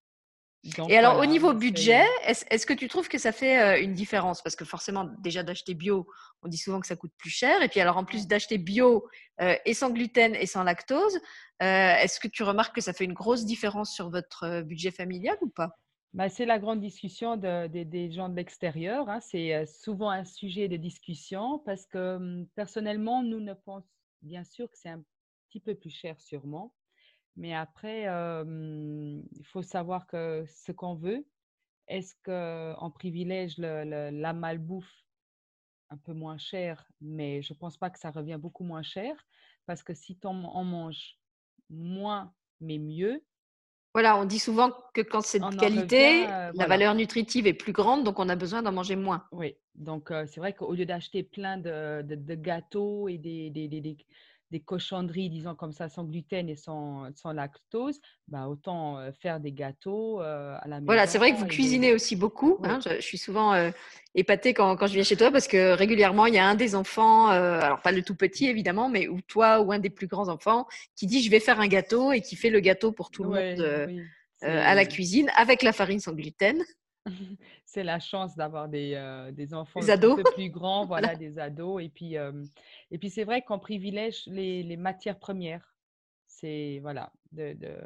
Speaker 1: et alors, au niveau budget, est-ce que tu trouves que ça fait une différence? Parce que forcément, déjà d'acheter bio, on dit souvent que ça coûte plus cher. Et puis, alors, en plus d'acheter bio et sans gluten et sans lactose, est-ce que tu remarques que ça fait une grosse différence sur votre budget familial ou pas?
Speaker 2: Bah, c'est la grande discussion des gens de l'extérieur. Hein. C'est souvent un sujet de discussion parce que mmh, personnellement, nous ne pensons bien sûr que c'est un petit peu plus cher sûrement. Mais après, il faut savoir que ce qu'on veut, est-ce qu'on privilège la malbouffe un peu moins cher, mais je ne pense pas que ça revient beaucoup moins cher, parce que si on en mange moins, mais mieux.
Speaker 1: Voilà, on dit souvent que quand c'est de qualité, la valeur nutritive est plus grande, donc on a besoin d'en manger moins.
Speaker 2: Oui, donc c'est vrai qu'au lieu d'acheter plein de, gâteaux et des, des cochonneries, disons comme ça, sans gluten et sans, sans lactose, bah, autant faire des gâteaux à la maison.
Speaker 1: Voilà, c'est vrai que vous cuisinez aussi beaucoup. Hein, je, suis souvent épatée quand, quand, je viens chez toi parce que régulièrement, il y a un des enfants, alors pas le tout petit évidemment, mais ou toi ou un des plus grands enfants qui dit je vais faire un gâteau et qui fait le gâteau pour tout le monde à la cuisine avec la farine sans gluten.
Speaker 2: C'est la chance d'avoir des, euh, des enfants un
Speaker 1: ados,
Speaker 2: peu plus grands,
Speaker 1: voilà.
Speaker 2: voilà, des ados. Et puis, euh, et puis c'est vrai qu'on privilège les, les matières premières. C'est voilà, de, de-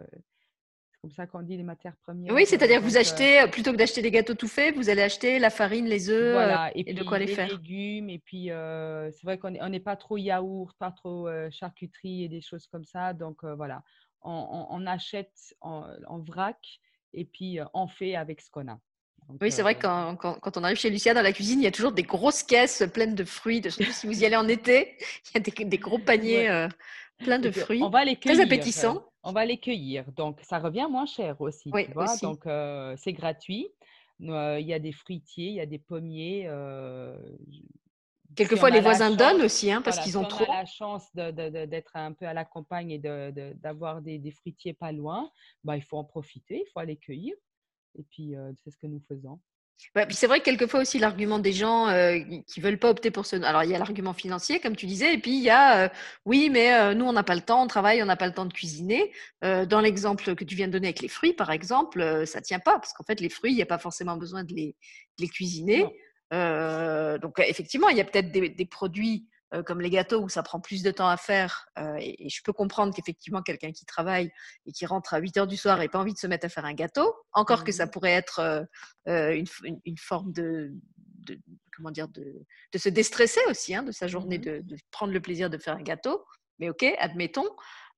Speaker 2: c'est comme ça qu'on dit les matières
Speaker 1: Oui,
Speaker 2: premières. euh,
Speaker 1: c'est-à-dire que vous achetez, euh, plutôt que d'acheter des gâteaux tout faits, vous allez acheter la farine, les œufs
Speaker 2: voilà. Et
Speaker 1: et de quoi les
Speaker 2: les
Speaker 1: faire.
Speaker 2: légumes. Et puis, c'est vrai qu'on n'est pas trop yaourt, pas trop charcuterie et des choses comme ça. Donc, voilà, on, on- on achète en, en vrac et puis on fait avec ce qu'on a. Donc,
Speaker 1: Oui, c'est vrai
Speaker 2: euh,
Speaker 1: que quand, quand- quand on arrive chez Lucia dans la cuisine, il y a toujours des grosses caisses pleines de fruits. de- surtout si vous y allez en été, il y a des, des gros paniers
Speaker 2: ouais.
Speaker 1: euh, pleins de
Speaker 2: puis, on
Speaker 1: fruits.
Speaker 2: va les
Speaker 1: Très
Speaker 2: cueillir. euh,
Speaker 1: appétissants.
Speaker 2: On va les cueillir. Donc, ça revient moins cher aussi,
Speaker 1: Oui,
Speaker 2: tu vois.
Speaker 1: aussi.
Speaker 2: Donc, euh, c'est gratuit. Il y a des fruitiers, il y a des pommiers. si
Speaker 1: Quelquefois,
Speaker 2: on
Speaker 1: les
Speaker 2: a la
Speaker 1: voisins donnent
Speaker 2: chance,
Speaker 1: aussi, hein, parce
Speaker 2: voilà,
Speaker 1: qu'ils
Speaker 2: si
Speaker 1: ont
Speaker 2: on a
Speaker 1: trop.
Speaker 2: la chance de- de- de- d'être un peu à la campagne et de- de- d'avoir des, des fruitiers pas loin, bah, il faut en profiter, il faut aller cueillir. Et puis, c'est ce que nous faisons.
Speaker 1: Ouais, puis c'est vrai que quelquefois aussi l'argument des gens euh, qui veulent pas opter pour ce. Alors il y a l'argument financier, comme tu disais, et puis il y a euh, oui, mais euh, nous on n'a pas le temps, on travaille, on n'a pas le temps de cuisiner. Dans l'exemple que tu viens de donner avec les fruits, par exemple, ça tient pas parce qu'en fait les fruits, il n'y a pas forcément besoin de les, de les cuisiner. Donc effectivement, il y a peut-être des, des produits euh, comme les gâteaux où ça prend plus de temps à faire. euh, et, et je peux comprendre qu'effectivement quelqu'un qui travaille et qui rentre à 8 heures du soir et pas envie de se mettre à faire un gâteau, encore que ça
Speaker 2: Mhm.
Speaker 1: pourrait être euh, une, f- une- une forme de, de- comment dire de, de se déstresser aussi hein, de sa journée, de, de prendre le plaisir de faire un gâteau. Mais ok, admettons.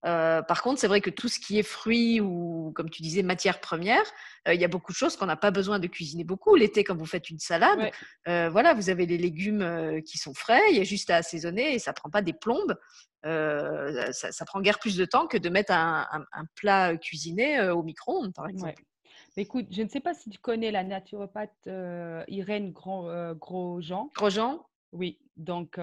Speaker 1: Euh, par contre, c'est vrai que tout ce qui est fruits ou, comme tu disais, matières premières, euh, il y a beaucoup de choses qu'on n'a pas besoin de cuisiner beaucoup. L'été, quand vous faites une salade,
Speaker 2: Ouais.
Speaker 1: euh, voilà, vous avez les légumes qui sont frais, il y a juste à assaisonner et ça prend pas des plombes. Ça, ça prend guère plus de temps que de mettre un, un- un plat cuisiné au micro-ondes, par exemple.
Speaker 2: Écoute, je ne sais pas si tu connais la naturopathe Irène Gros, Grosjean.
Speaker 1: Grosjean,
Speaker 2: Oui, donc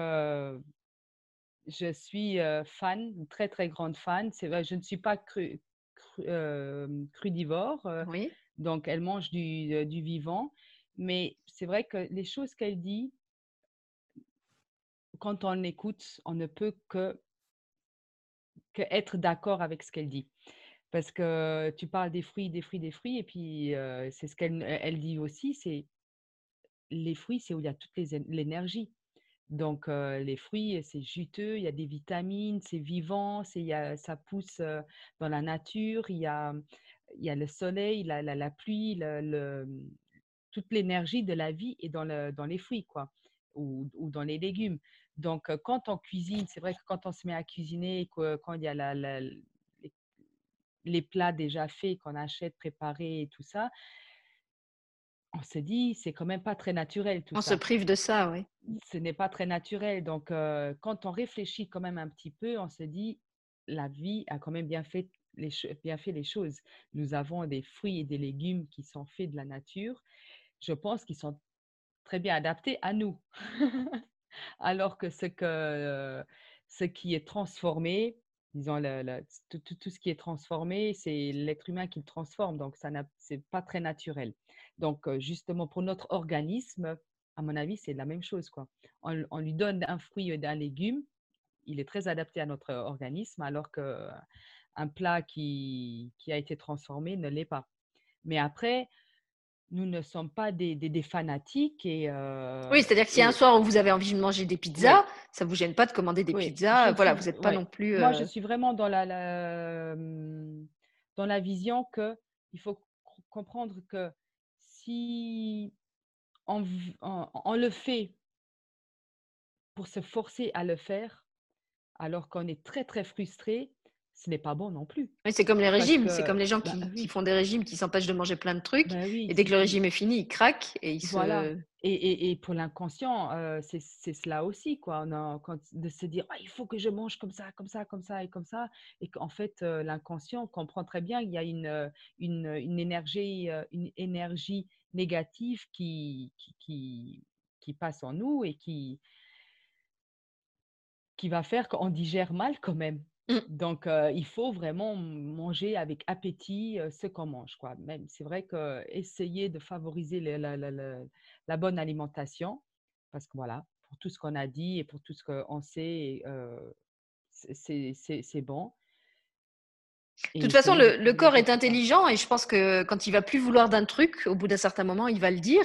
Speaker 2: je suis euh, fan, une très très grande fan. C'est vrai, je ne suis pas cru, cru- euh, crudivore,
Speaker 1: oui.
Speaker 2: donc elle mange du, du vivant. Mais c'est vrai que les choses qu'elle dit, quand on l'écoute, on ne peut que, que être d'accord avec ce qu'elle dit. Parce que tu parles des fruits, des fruits, des fruits, et puis c'est ce qu'elle elle dit aussi, c'est les fruits, c'est où il y a toute l'énergie. Donc, les fruits, c'est juteux, il y a des vitamines, c'est vivant, c'est, y a- ça pousse dans la nature, il y a, il y a le soleil, la, la, pluie, le, le- toute l'énergie de la vie est dans, le, dans les fruits, quoi, ou, ou dans les légumes. Donc, quand on cuisine, c'est vrai que quand on se met à cuisiner, quand il y a les, les plats déjà faits qu'on achète, préparés et tout ça, on se dit, c'est quand même pas très naturel tout
Speaker 1: On se
Speaker 2: ça
Speaker 1: prive de ça, oui.
Speaker 2: ce n'est pas très naturel. Donc, euh, quand on réfléchit quand même un petit peu, on se dit, la vie a quand même bien fait les, bien fait les choses. Nous avons des fruits et des légumes qui sont faits de la nature. Je pense qu'ils sont très bien adaptés à nous. Alors que ce, que, ce qui est transformé, disons, tout, ce qui est transformé, c'est l'être humain qui le transforme. Donc, ça c'est pas très naturel. Donc, euh, justement, pour notre organisme, à mon avis, c'est la même chose. Quoi. On, lui donne un fruit et un légume, il est très adapté à notre organisme, alors qu'un plat qui a été transformé ne l'est pas. Mais après, nous ne sommes pas des, des- des fanatiques et, euh,
Speaker 1: Oui, c'est-à-dire que si un soir où vous avez envie de manger des
Speaker 2: oui,
Speaker 1: pizzas, ça vous gêne pas de commander des
Speaker 2: oui, je
Speaker 1: pizzas.
Speaker 2: ne
Speaker 1: Voilà,
Speaker 2: suis,
Speaker 1: vous n'êtes pas non plus.
Speaker 2: Moi, je
Speaker 1: euh,
Speaker 2: suis vraiment dans la, la, hum, dans la vision que il faut comprendre que si on, on- on le fait pour se forcer à le faire, alors qu'on est très très frustré, ce n'est pas bon non plus.
Speaker 1: Oui, c'est comme les régimes. C'est comme les gens
Speaker 2: bah
Speaker 1: qui, font des régimes, qui s'empêchent de manger plein de trucs.
Speaker 2: bah oui,
Speaker 1: Et dès que le régime est fini, ils craquent et ils
Speaker 2: Voilà.
Speaker 1: se.
Speaker 2: Et, et, et pour l'inconscient, euh, c'est cela aussi, quoi. On a, quand, de se dire, ah, il faut que je mange comme ça, comme ça, comme ça et comme ça. Et qu'en fait, euh, l'inconscient comprend très bien qu'il y a une, euh, une, une énergie, une énergie négative qui, qui, qui, qui passe en nous et qui, qui va faire qu'on digère mal quand même.
Speaker 1: Mm.
Speaker 2: Donc, euh, il faut vraiment manger avec appétit euh, ce qu'on mange. Quoi. Même, c'est vrai que essayer de favoriser le- la, la- la- la bonne alimentation, parce que voilà, pour tout ce qu'on a dit et pour tout ce qu'on sait, euh, c'est c'est- c'est- c'est bon.
Speaker 1: De toute façon, le, corps est intelligent et je pense que quand il va plus vouloir d'un truc, au bout d'un certain moment, il va le dire.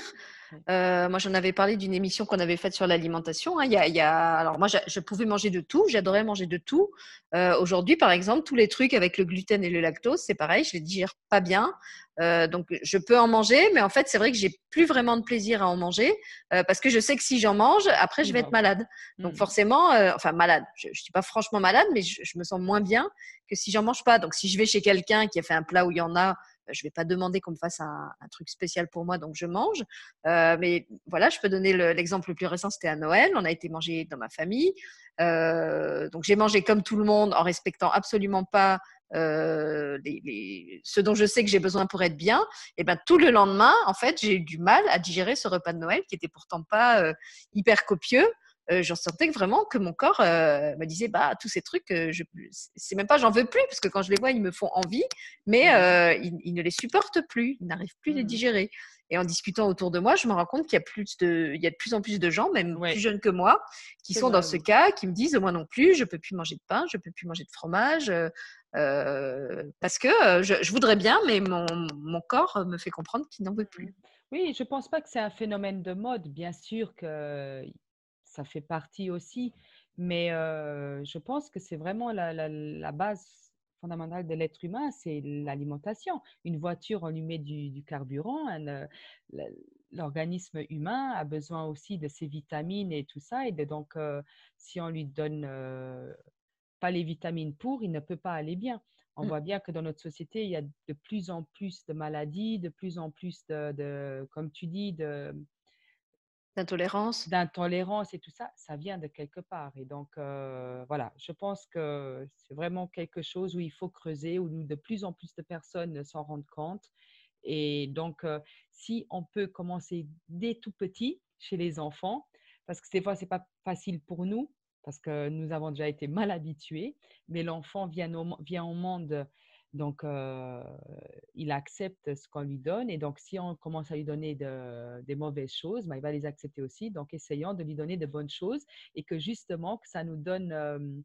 Speaker 1: Euh, moi, j'en avais parlé d'une émission qu'on avait faite sur l'alimentation. Hein. Il, y a, alors moi, je, pouvais manger de tout, j'adorais manger de tout. Euh, aujourd'hui, par exemple, tous les trucs avec le gluten et le lactose, c'est pareil, je les digère pas bien. Euh, donc, je peux en manger, mais en fait, c'est vrai que j'ai plus vraiment de plaisir à en manger parce que je sais que si j'en mange, après, je vais être malade. Donc, mmh. forcément, enfin, malade. Je ne suis pas franchement malade, mais je, je, me sens moins bien que si j'en mange pas. Donc, si je vais chez quelqu'un qui a fait un plat où il y en a, je ne vais pas demander qu'on me fasse un, truc spécial pour moi, donc je mange. Euh, mais voilà, je peux donner l'exemple le, plus récent, c'était à Noël. On a été manger dans ma famille. Euh, donc j'ai mangé comme tout le monde en respectant absolument pas euh, ce dont je sais que j'ai besoin pour être bien, et ben tout le lendemain, en fait, j'ai eu du mal à digérer ce repas de Noël qui était pourtant pas hyper copieux. Euh, j'en sentais vraiment que mon corps euh, me disait bah tous ces trucs euh, je c'est même pas j'en veux plus parce que quand je les vois ils me font envie mais mmh. ils, ne les supportent plus ils n'arrivent plus à les mmh. digérer et en discutant autour de moi je me rends compte qu'il y a plus de il y a de plus en plus de gens même plus jeunes que moi qui sont dans ce cas qui me disent moi non plus je peux plus manger de pain je peux plus manger de fromage parce que je, voudrais bien mais mon, mon corps me fait comprendre qu'il n'en veut plus mmh.
Speaker 2: oui, je ne pense pas que c'est un phénomène de mode. Bien sûr que ça fait partie aussi. Mais je pense que c'est vraiment la, base fondamentale de l'être humain, c'est l'alimentation. Une voiture, on lui met du, carburant. L'organisme humain a besoin aussi de ses vitamines et tout ça. Et donc, si on lui donne pas les vitamines pour, il ne peut pas aller bien. On mmh. voit bien que dans notre société, il y a de plus en plus de maladies, de plus en plus de comme tu dis, de,
Speaker 1: D'intolérance?
Speaker 2: D'intolérance et tout ça, ça vient de quelque part. Et donc, voilà, je pense que c'est vraiment quelque chose où il faut creuser, où de plus en plus de personnes s'en rendent compte. Et donc, si on peut commencer dès tout petit chez les enfants, parce que des fois, ce n'est pas facile pour nous, parce que nous avons déjà été mal habitués, mais l'enfant vient, au, vient au monde donc, il accepte ce qu'on lui donne. Et donc, si on commence à lui donner des mauvaises choses, ben, il va les accepter aussi. Donc, essayons de lui donner de bonnes choses et que justement, que ça nous donne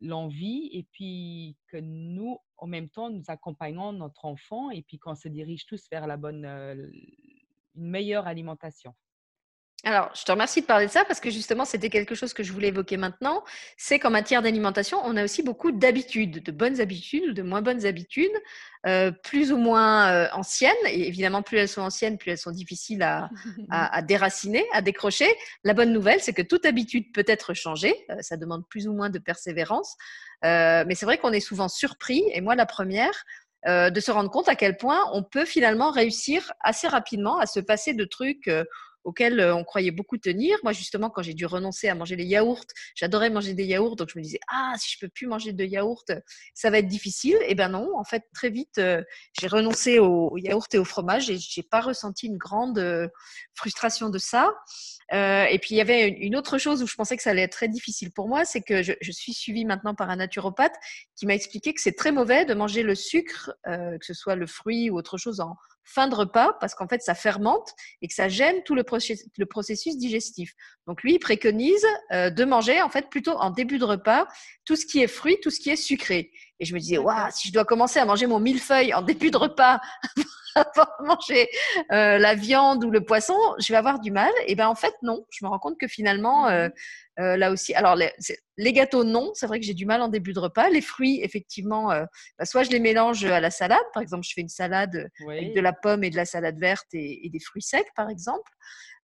Speaker 2: l'envie et puis que nous, en même temps, nous accompagnons notre enfant et puis qu'on se dirige tous vers la bonne, une meilleure alimentation.
Speaker 1: Alors, je te remercie de parler de ça parce que justement, c'était quelque chose que je voulais évoquer maintenant. C'est qu'en matière d'alimentation, on a aussi beaucoup d'habitudes, de bonnes habitudes ou de moins bonnes habitudes, euh, plus ou moins euh, anciennes. Et évidemment, plus elles sont anciennes, plus elles sont difficiles à, à, déraciner, à décrocher. La bonne nouvelle, c'est que toute habitude peut être changée. Euh, ça demande plus ou moins de persévérance. mais c'est vrai qu'on est souvent surpris, et moi la première, de se rendre compte à quel point on peut finalement réussir assez rapidement à se passer de trucs auquel on croyait beaucoup tenir. Moi, justement, quand j'ai dû renoncer à manger les yaourts, j'adorais manger des yaourts, donc je me disais, ah, si je peux plus manger de yaourts, ça va être difficile. Et eh ben non, en fait, très vite, j'ai renoncé aux, yaourts et au fromage et j'ai pas ressenti une grande frustration de ça. et puis il y avait une autre chose où je pensais que ça allait être très difficile pour moi, c'est que je, suis suivie maintenant par un naturopathe qui m'a expliqué que c'est très mauvais de manger le sucre, que ce soit le fruit ou autre chose en, fin de repas parce qu'en fait, ça fermente et que ça gêne tout le, processus digestif. Donc, lui, il préconise euh, de manger en fait plutôt en début de repas tout ce qui est fruit, tout ce qui est sucré. Et je me disais, waouh, si je dois commencer à manger mon millefeuille en début de repas avant de manger euh, la viande ou le poisson, je vais avoir du mal. Et ben en fait, non. Je me rends compte que finalement, euh, mmh là aussi, alors les, gâteaux, non. C'est vrai que j'ai du mal en début de repas. Les fruits, effectivement, bah, soit je les mélange à la salade. Par exemple, je fais une salade avec de la pomme et de la salade verte et des fruits secs, par exemple.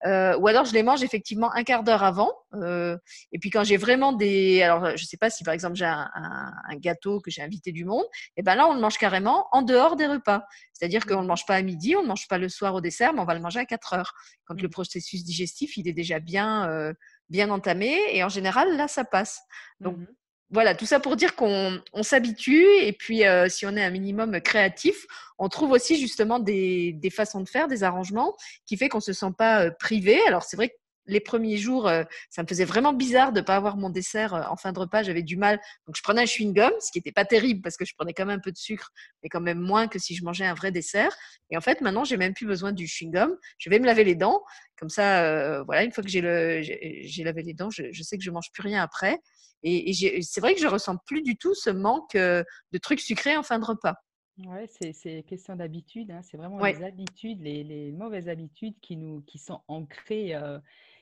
Speaker 1: Euh, ou alors je les mange effectivement un quart d'heure avant. Euh, et puis quand j'ai vraiment des, alors je sais pas si par exemple j'ai un, gâteau que j'ai invité du monde, et ben là on le mange carrément en dehors des repas. C'est-à-dire qu'on ne le mange pas à midi, on ne mange pas le soir au dessert, mais on va le manger à 4 heures. Quand le processus digestif il est déjà bien euh, bien entamé et en général là ça passe. Donc mmh voilà, tout ça pour dire qu'on s'habitue et puis euh, si on est un minimum créatif, on trouve aussi justement des, façons de faire, des arrangements qui fait qu'on se sent pas euh, privé. Alors c'est vrai que les premiers jours, euh, ça me faisait vraiment bizarre de ne pas avoir mon dessert en fin de repas. J'avais du mal. Donc, je prenais un chewing-gum, ce qui n'était pas terrible parce que je prenais quand même un peu de sucre, mais quand même moins que si je mangeais un vrai dessert. Et en fait, maintenant, j'ai même plus besoin du chewing-gum. Je vais me laver les dents. Comme ça, voilà, une fois que j'ai lavé les dents, je, je sais que je mange plus rien après. Et, c'est vrai que je ressens plus du tout ce manque de trucs sucrés en fin de repas.
Speaker 2: Oui, c'est question d'habitude. Hein. C'est vraiment les habitudes, les, mauvaises habitudes qui, nous, qui sont ancrées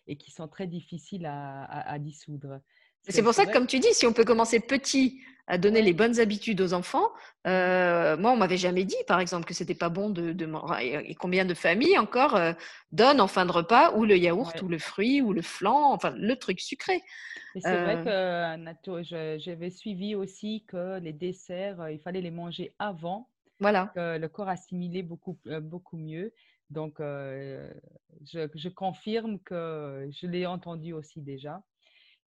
Speaker 2: et qui sont très difficiles à dissoudre.
Speaker 1: C'est pour ça que, comme tu dis, si on peut commencer petit à donner les bonnes habitudes aux enfants, euh, moi, on m'avait jamais dit, par exemple, que c'était pas bon de, de et combien de familles encore euh, donnent en fin de repas ou le yaourt ou le fruit ou le flan, enfin le truc sucré.
Speaker 2: C'est vrai euh que j'avais suivi aussi que les desserts, il fallait les manger avant.
Speaker 1: Voilà.
Speaker 2: Que le corps assimilait beaucoup, beaucoup mieux. Donc, je, je confirme que je l'ai entendu aussi déjà.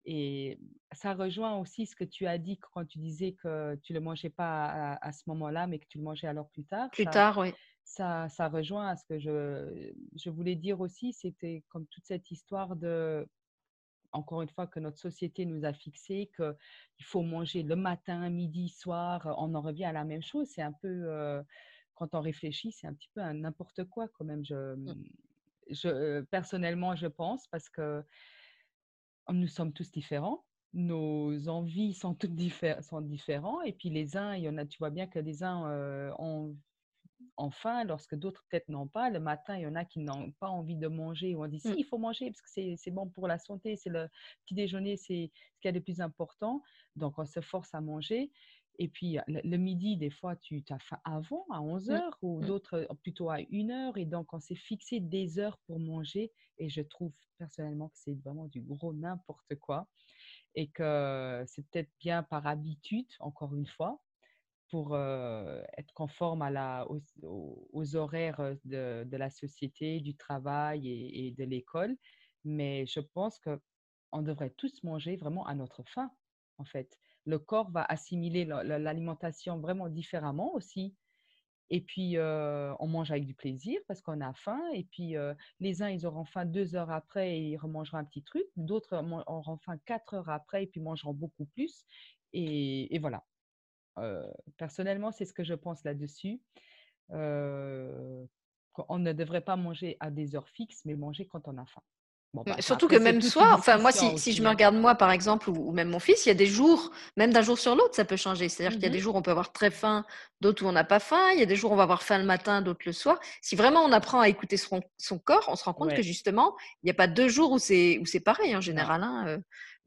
Speaker 2: Et ça rejoint aussi ce que tu as dit quand tu disais que tu ne le mangeais pas à, ce moment-là, mais que tu le mangeais alors plus tard.
Speaker 1: Plus tard, oui.
Speaker 2: Ça, ça rejoint à ce que je, je voulais dire aussi, c'était comme toute cette histoire de, encore une fois, que notre société nous a fixé, qu'il faut manger le matin, midi, soir, on en revient à la même chose. C'est un peu, euh, quand on réfléchit, c'est un petit peu n'importe quoi quand même. Je, mmh. je, personnellement, je pense, parce que nous sommes tous différents, nos envies sont toutes diffé sont différents et puis les uns, il y en a tu vois bien que les uns, ont ont faim lorsque d'autres peut-être n'ont pas. Le matin, il y en a qui n'ont pas envie de manger ou on dit: «Si, mmh. il faut manger parce que c'est bon pour la santé, c'est le petit déjeuner, c'est ce qu'il y a de plus important». Donc on se force à manger et puis le midi, des fois, tu as faim avant, à 11 mmh. heures ou mmh. d'autres plutôt à 1 heure et donc on s'est fixé des heures pour manger et je trouve personnellement que c'est vraiment du gros n'importe quoi et que c'est peut-être bien par habitude, encore une fois, pour être conforme à la, aux, horaires de, la société, du travail et, de l'école. Mais je pense qu'on devrait tous manger vraiment à notre faim, en fait. Le corps va assimiler l'alimentation vraiment différemment aussi. Et puis, on mange avec du plaisir parce qu'on a faim. Et puis, les uns, ils auront faim deux heures après et ils remangeront un petit truc. D'autres auront faim quatre heures après et puis mangeront beaucoup plus. Et, voilà. personnellement, c'est ce que je pense là-dessus. on ne devrait pas manger à des heures fixes, mais manger quand on a faim.
Speaker 1: Bah, surtout que même soi, enfin moi, si, si je me hein. regarde moi par exemple, ou, même mon fils, il y a des jours, même d'un jour sur l'autre, ça peut changer. C'est-à-dire qu'il y a des mmh jours où on peut avoir très faim, d'autres où on n'a pas faim. Il y a des jours où on va avoir faim le matin, d'autres le soir. Si vraiment on apprend à écouter son, son corps, on se rend compte que justement, il n'y a pas deux jours où c'est où c'est pareil en général. Hein. Euh.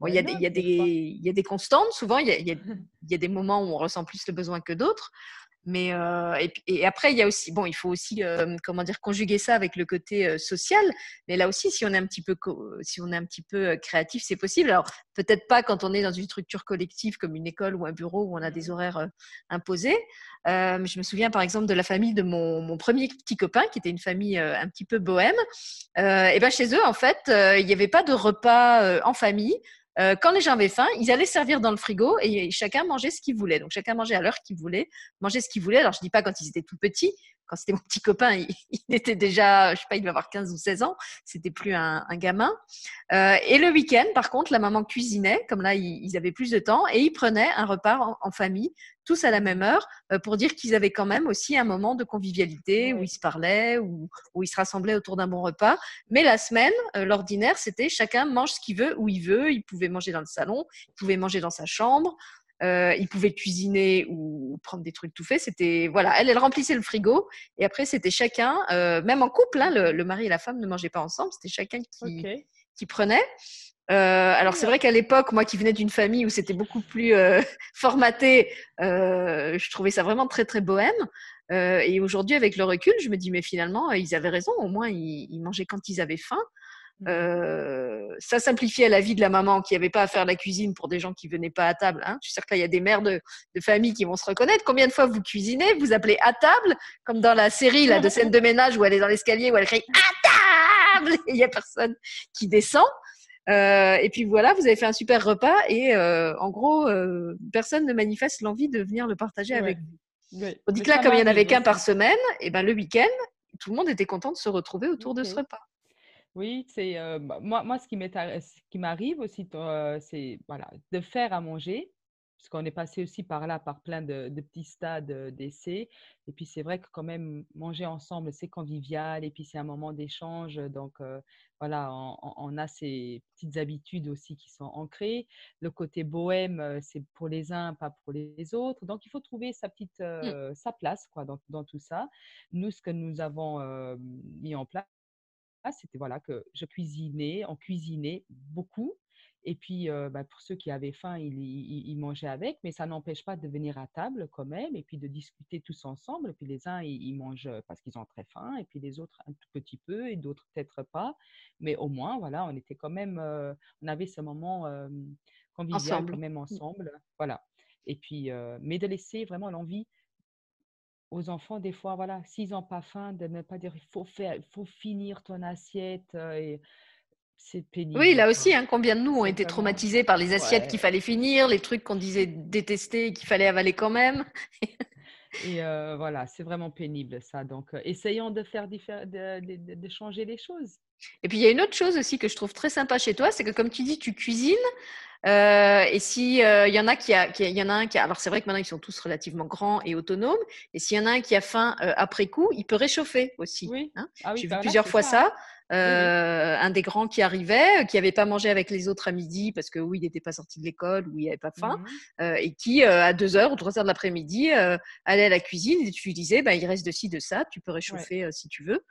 Speaker 1: il, y a des, il, y a des, il y a des constantes, souvent, il y a, il y a des moments où on ressent plus le besoin que d'autres. Mais euh, et, après, il y a aussi, bon, il faut aussi, euh, comment dire, conjuguer ça avec le côté euh, social. Mais là aussi, si on est un petit peu, si on est un petit peu créatif, c'est possible. Alors peut-être pas quand on est dans une structure collective comme une école ou un bureau où on a des horaires imposés. je me souviens par exemple de la famille de mon, mon premier petit copain, qui était une famille un petit peu bohème. et ben chez eux, en fait, il n'y avait pas de repas en famille. Euh, quand les gens avaient faim, ils allaient servir dans le frigo et chacun mangeait ce qu'il voulait. Donc chacun mangeait à l'heure qu'il voulait, mangeait ce qu'il voulait. Alors je dis pas quand ils étaient tout petits, quand c'était mon petit copain, il, était déjà, je sais pas, il devait avoir 15 ou 16 ans, c'était plus un, gamin. Euh, et le week-end, par contre, la maman cuisinait, comme là, ils, avaient plus de temps, et ils prenaient un repas en, famille, tous à la même heure, euh, pour dire qu'ils avaient quand même aussi un moment de convivialité où ils se parlaient, où, où ils se rassemblaient autour d'un bon repas. Mais la semaine, euh, l'ordinaire, c'était chacun mange ce qu'il veut, où il veut. Il pouvait manger dans le salon, il pouvait manger dans sa chambre. Euh, ils pouvaient cuisiner ou prendre des trucs tout faits. C'était voilà, elle, elle remplissait le frigo et après c'était chacun, euh, même en couple, hein, le, mari et la femme ne mangeaient pas ensemble, c'était chacun qui, qui prenait. Euh, alors c'est vrai qu'à l'époque, moi qui venais d'une famille où c'était beaucoup plus euh, formaté, je trouvais ça vraiment très très bohème. Et aujourd'hui, avec le recul, je me dis mais finalement ils avaient raison. Au moins ils, ils mangeaient quand ils avaient faim. Mmh. Euh, ça simplifiait la vie de la maman qui n'avait pas à faire la cuisine pour des gens qui venaient pas à table. Hein. Je suis sûre qu'il y a des mères de, de famille qui vont se reconnaître. Combien de fois vous cuisinez, vous appelez à table, comme dans la série là, de scène de ménage où elle est dans l'escalier, où elle crie à table et il y a personne qui descend. Euh, et puis voilà, vous avez fait un super repas et euh, en gros, personne ne manifeste l'envie de venir le partager avec vous. On dit que là, comme il n'y en avait qu'un par semaine, et ben le week-end, tout le monde était content de se retrouver autour de ce repas.
Speaker 2: Oui, c'est bah, moi, moi, ce qui m'arrive aussi, c'est voilà, de faire à manger. parce qu'on est passé aussi par là, par plein de, petits stades d'essai. Et puis c'est vrai que quand même, manger ensemble, c'est convivial, et puis c'est un moment d'échange. Donc voilà, on, a ces petites habitudes aussi qui sont ancrées. Le côté bohème, c'est pour les uns, pas pour les autres. Donc il faut trouver sa petite, mmh. sa place quoi, dans, dans, tout ça. Nous, ce que nous avons mis en place, c'était voilà que je cuisinais, on cuisinait beaucoup et puis, bah, pour ceux qui avaient faim, ils, mangeaient avec, mais ça n'empêche pas de venir à table quand même et puis de discuter tous ensemble. Et puis les uns, ils, mangent parce qu'ils ont très faim, et puis les autres un tout petit peu, et d'autres peut-être pas. Mais au moins, voilà, on était quand même, on avait ce moment convivial quand même mmh. ensemble. Voilà. Et puis, mais de laisser vraiment l'envie aux enfants, des fois, voilà, s'ils n'ont pas faim, de ne pas dire il faut, faire, il faut finir ton assiette. Et, c'est pénible.
Speaker 1: Oui, là aussi, hein, combien de nous ont été traumatisés par les assiettes qu'il fallait finir, les trucs qu'on disait détester et qu'il fallait avaler quand même.
Speaker 2: et euh, voilà, c'est vraiment pénible ça. Donc, euh, essayons de faire de, de, changer les choses.
Speaker 1: Et puis, il y a une autre chose aussi que je trouve très sympa chez toi, c'est que comme tu dis, tu cuisines. Euh, et si il y en a qui a, qui y en a un qui a, alors c'est vrai que maintenant ils sont tous relativement grands et autonomes. Et s'il y en a un qui a faim après coup, il peut réchauffer aussi. Oui. Hein. Ah J'ai vu bah plusieurs fois ça. Euh, un des grands qui arrivait, qui n'avait pas mangé avec les autres à midi parce que oui, il n'était pas sorti de l'école, ou il n'avait pas faim, euh, et qui euh, à 2h ou 3h de l'après-midi allait à la cuisine et tu lui disais, bah, il reste de ci, de ça, tu peux réchauffer si tu veux.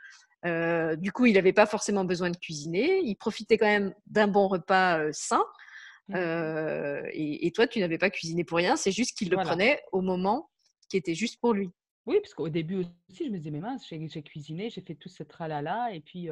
Speaker 1: Du coup, il n'avait pas forcément besoin de cuisiner, il profitait quand même d'un bon repas sain. Mmh et, toi, tu n'avais pas cuisiné pour rien, c'est juste qu'il le prenait au moment qui était juste pour lui.
Speaker 2: Oui, parce qu'au début aussi, je me disais, mais mince, j'ai cuisiné, j'ai fait tout ce tralala, et puis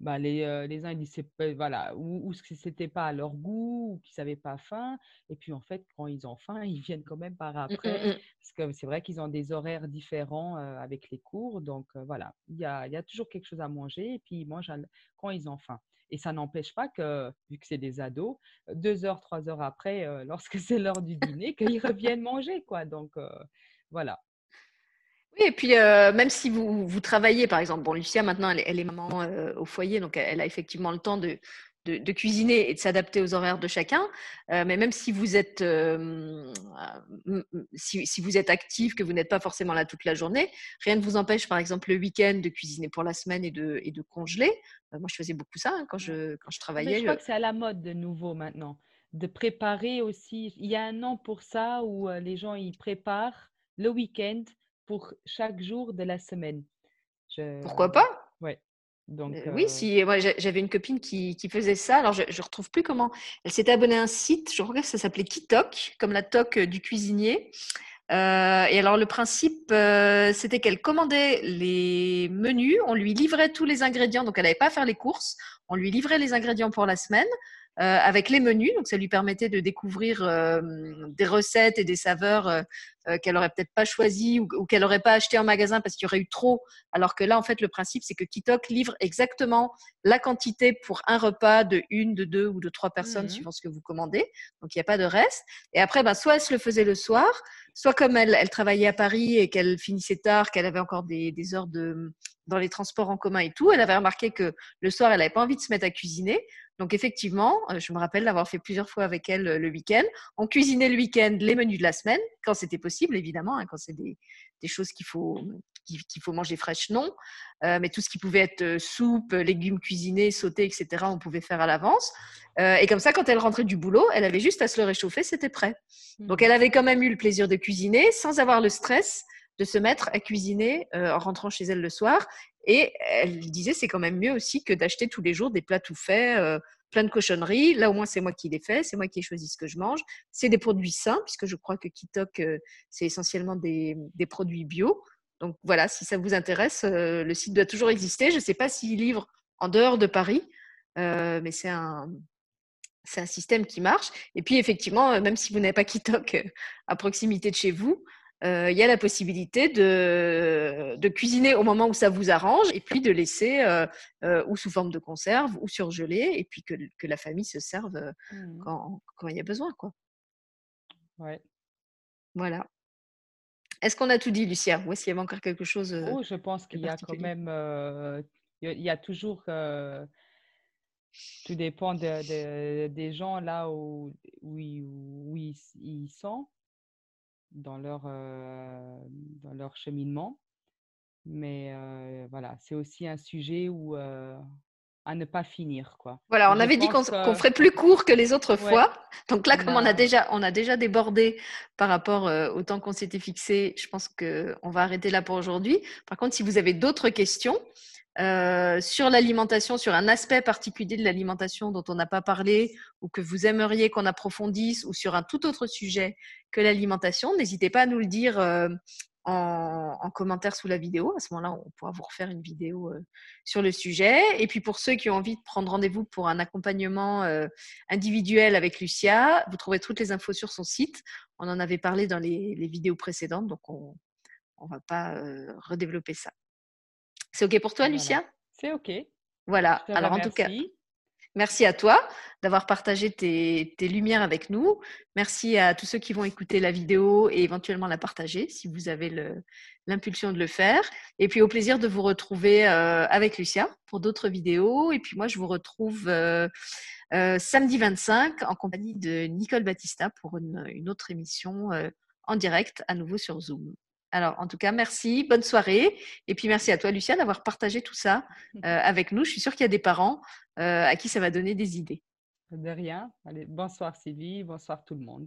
Speaker 2: bah, les, les uns ils disaient, voilà, ou, que c'était pas à leur goût, ou qu'ils n'avaient pas faim, et puis en fait, quand ils ont faim, ils viennent quand même par mmh, après, mmh, parce que c'est vrai qu'ils ont des horaires différents avec les cours, donc voilà, il y a, y a, toujours quelque chose à manger, et puis ils mangent quand ils ont faim. Et ça n'empêche pas que, vu que c'est des ados, deux heures, trois heures après, lorsque c'est l'heure du dîner, qu'ils reviennent manger, quoi. Donc voilà.
Speaker 1: Oui, et puis euh, même si vous, vous, travaillez, par exemple, bon, Lucia maintenant, elle, est maman euh, au foyer, donc elle, a effectivement le temps de, de, cuisiner et de s'adapter aux horaires de chacun. Euh, mais même si vous êtes si, si, vous êtes actif, que vous n'êtes pas forcément là toute la journée, rien ne vous empêche, par exemple, le week-end de cuisiner pour la semaine et de, et de congeler. moi, je faisais beaucoup ça hein, quand je quand je travaillais. Mais
Speaker 2: je crois que c'est à la mode de nouveau maintenant de préparer aussi. Il y a un an pour ça où les gens ils préparent le week-end pour chaque jour de la semaine.
Speaker 1: Pourquoi pas?
Speaker 2: Ouais.
Speaker 1: Donc, Oui, si moi j'avais une copine qui, qui, faisait ça. Alors je ne retrouve plus comment. Elle s'était abonnée à un site, je crois que ça s'appelait Kitok, comme la toque du cuisinier. et alors le principe, c'était qu'elle commandait les menus, on lui livrait tous les ingrédients, donc elle n'avait pas à faire les courses, on lui livrait les ingrédients pour la semaine. Euh, avec les menus. Donc, ça lui permettait de découvrir euh, des recettes et des saveurs euh, qu'elle aurait peut-être pas choisies ou, qu'elle aurait pas acheté en magasin parce qu'il y aurait eu trop. Alors que là, en fait, le principe, c'est que Kitok livre exactement la quantité pour un repas de une, de deux ou de trois personnes, mmh suivant ce que vous commandez. Donc, il n'y a pas de reste. Et après, ben, soit elle se le faisait le soir, soit comme elle, elle travaillait à Paris et qu'elle finissait tard, qu'elle avait encore des, des heures de, dans les transports en commun et tout, elle avait remarqué que le soir, elle n'avait pas envie de se mettre à cuisiner. Donc effectivement, euh, je me rappelle d'avoir fait plusieurs fois avec elle euh, le week-end. On cuisinait le week-end les menus de la semaine, quand c'était possible évidemment, hein, quand c'est des, choses qu'il faut, qu'il faut manger fraîches, non. Euh, mais tout ce qui pouvait être soupe, légumes cuisinés, sautés, etc., on pouvait faire à l'avance. et comme ça, quand elle rentrait du boulot, elle avait juste à se le réchauffer, c'était prêt. Donc mmh. elle avait quand même eu le plaisir de cuisiner sans avoir le stress de se mettre à cuisiner en rentrant chez elle le soir et elle disait, c'est quand même mieux aussi que d'acheter tous les jours des plats tout faits, euh, plein de cochonneries. Là, au moins, c'est moi qui les fais, c'est moi qui ai choisi ce que je mange. C'est des produits sains, puisque je crois que Kitok, euh, c'est essentiellement des, produits bio. Donc voilà, si ça vous intéresse, euh, le site doit toujours exister. Je ne sais pas s'il livre en dehors de Paris, mais c'est un, c'est un système qui marche. Et puis, effectivement, même si vous n'avez pas Kitok à proximité de chez vous, euh, il y a la possibilité de, de, cuisiner au moment où ça vous arrange et puis de laisser euh, euh, ou sous forme de conserve ou surgelé et puis que, que la famille se serve mmh. quand, quand, il y a besoin. Quoi.
Speaker 2: Ouais.
Speaker 1: Voilà. Est-ce qu'on a tout dit, Lucia? Ou est-ce qu'il y avait encore quelque chose
Speaker 2: Oh, je pense qu'il y a quand même, il y a toujours Tout dépend des gens là où, où, ils, sont dans leur, dans leur cheminement. Mais voilà, c'est aussi un sujet où, à ne pas finir. Quoi.
Speaker 1: Voilà, on avait dit qu'on ferait plus court que les autres fois. Donc là, comme on a, déjà, on a déjà débordé par rapport au temps qu'on s'était fixé, je pense qu'on va arrêter là pour aujourd'hui. Par contre, si vous avez d'autres questions, euh, sur l'alimentation, sur un aspect particulier de l'alimentation dont on n'a pas parlé ou que vous aimeriez qu'on approfondisse ou sur un tout autre sujet que l'alimentation, n'hésitez pas à nous le dire euh, en, commentaire sous la vidéo. À ce moment-là, on pourra vous refaire une vidéo euh, sur le sujet. Et puis pour ceux qui ont envie de prendre rendez-vous pour un accompagnement individuel avec Lucia, vous trouverez toutes les infos sur son site. On en avait parlé dans les, les vidéos précédentes, donc on ne va pas redévelopper ça. C'est OK pour toi, Lucia?
Speaker 2: C'est OK.
Speaker 1: Voilà. Alors, en tout cas, merci à toi d'avoir partagé tes, lumières avec nous. Merci à tous ceux qui vont écouter la vidéo et éventuellement la partager si vous avez l'impulsion de le faire. Et puis, au plaisir de vous retrouver euh, avec Lucia pour d'autres vidéos. Et puis, moi, je vous retrouve euh, euh, samedi 25 en compagnie de Nicole Battista pour une autre émission en direct, à nouveau sur Zoom. Alors, en tout cas, merci, bonne soirée. Et puis, merci à toi, Lucia, d'avoir partagé tout ça euh, avec nous. Je suis sûre qu'il y a des parents euh, à qui ça va donner des idées.
Speaker 2: De rien. Allez, bonsoir, Sylvie. Bonsoir, tout le monde.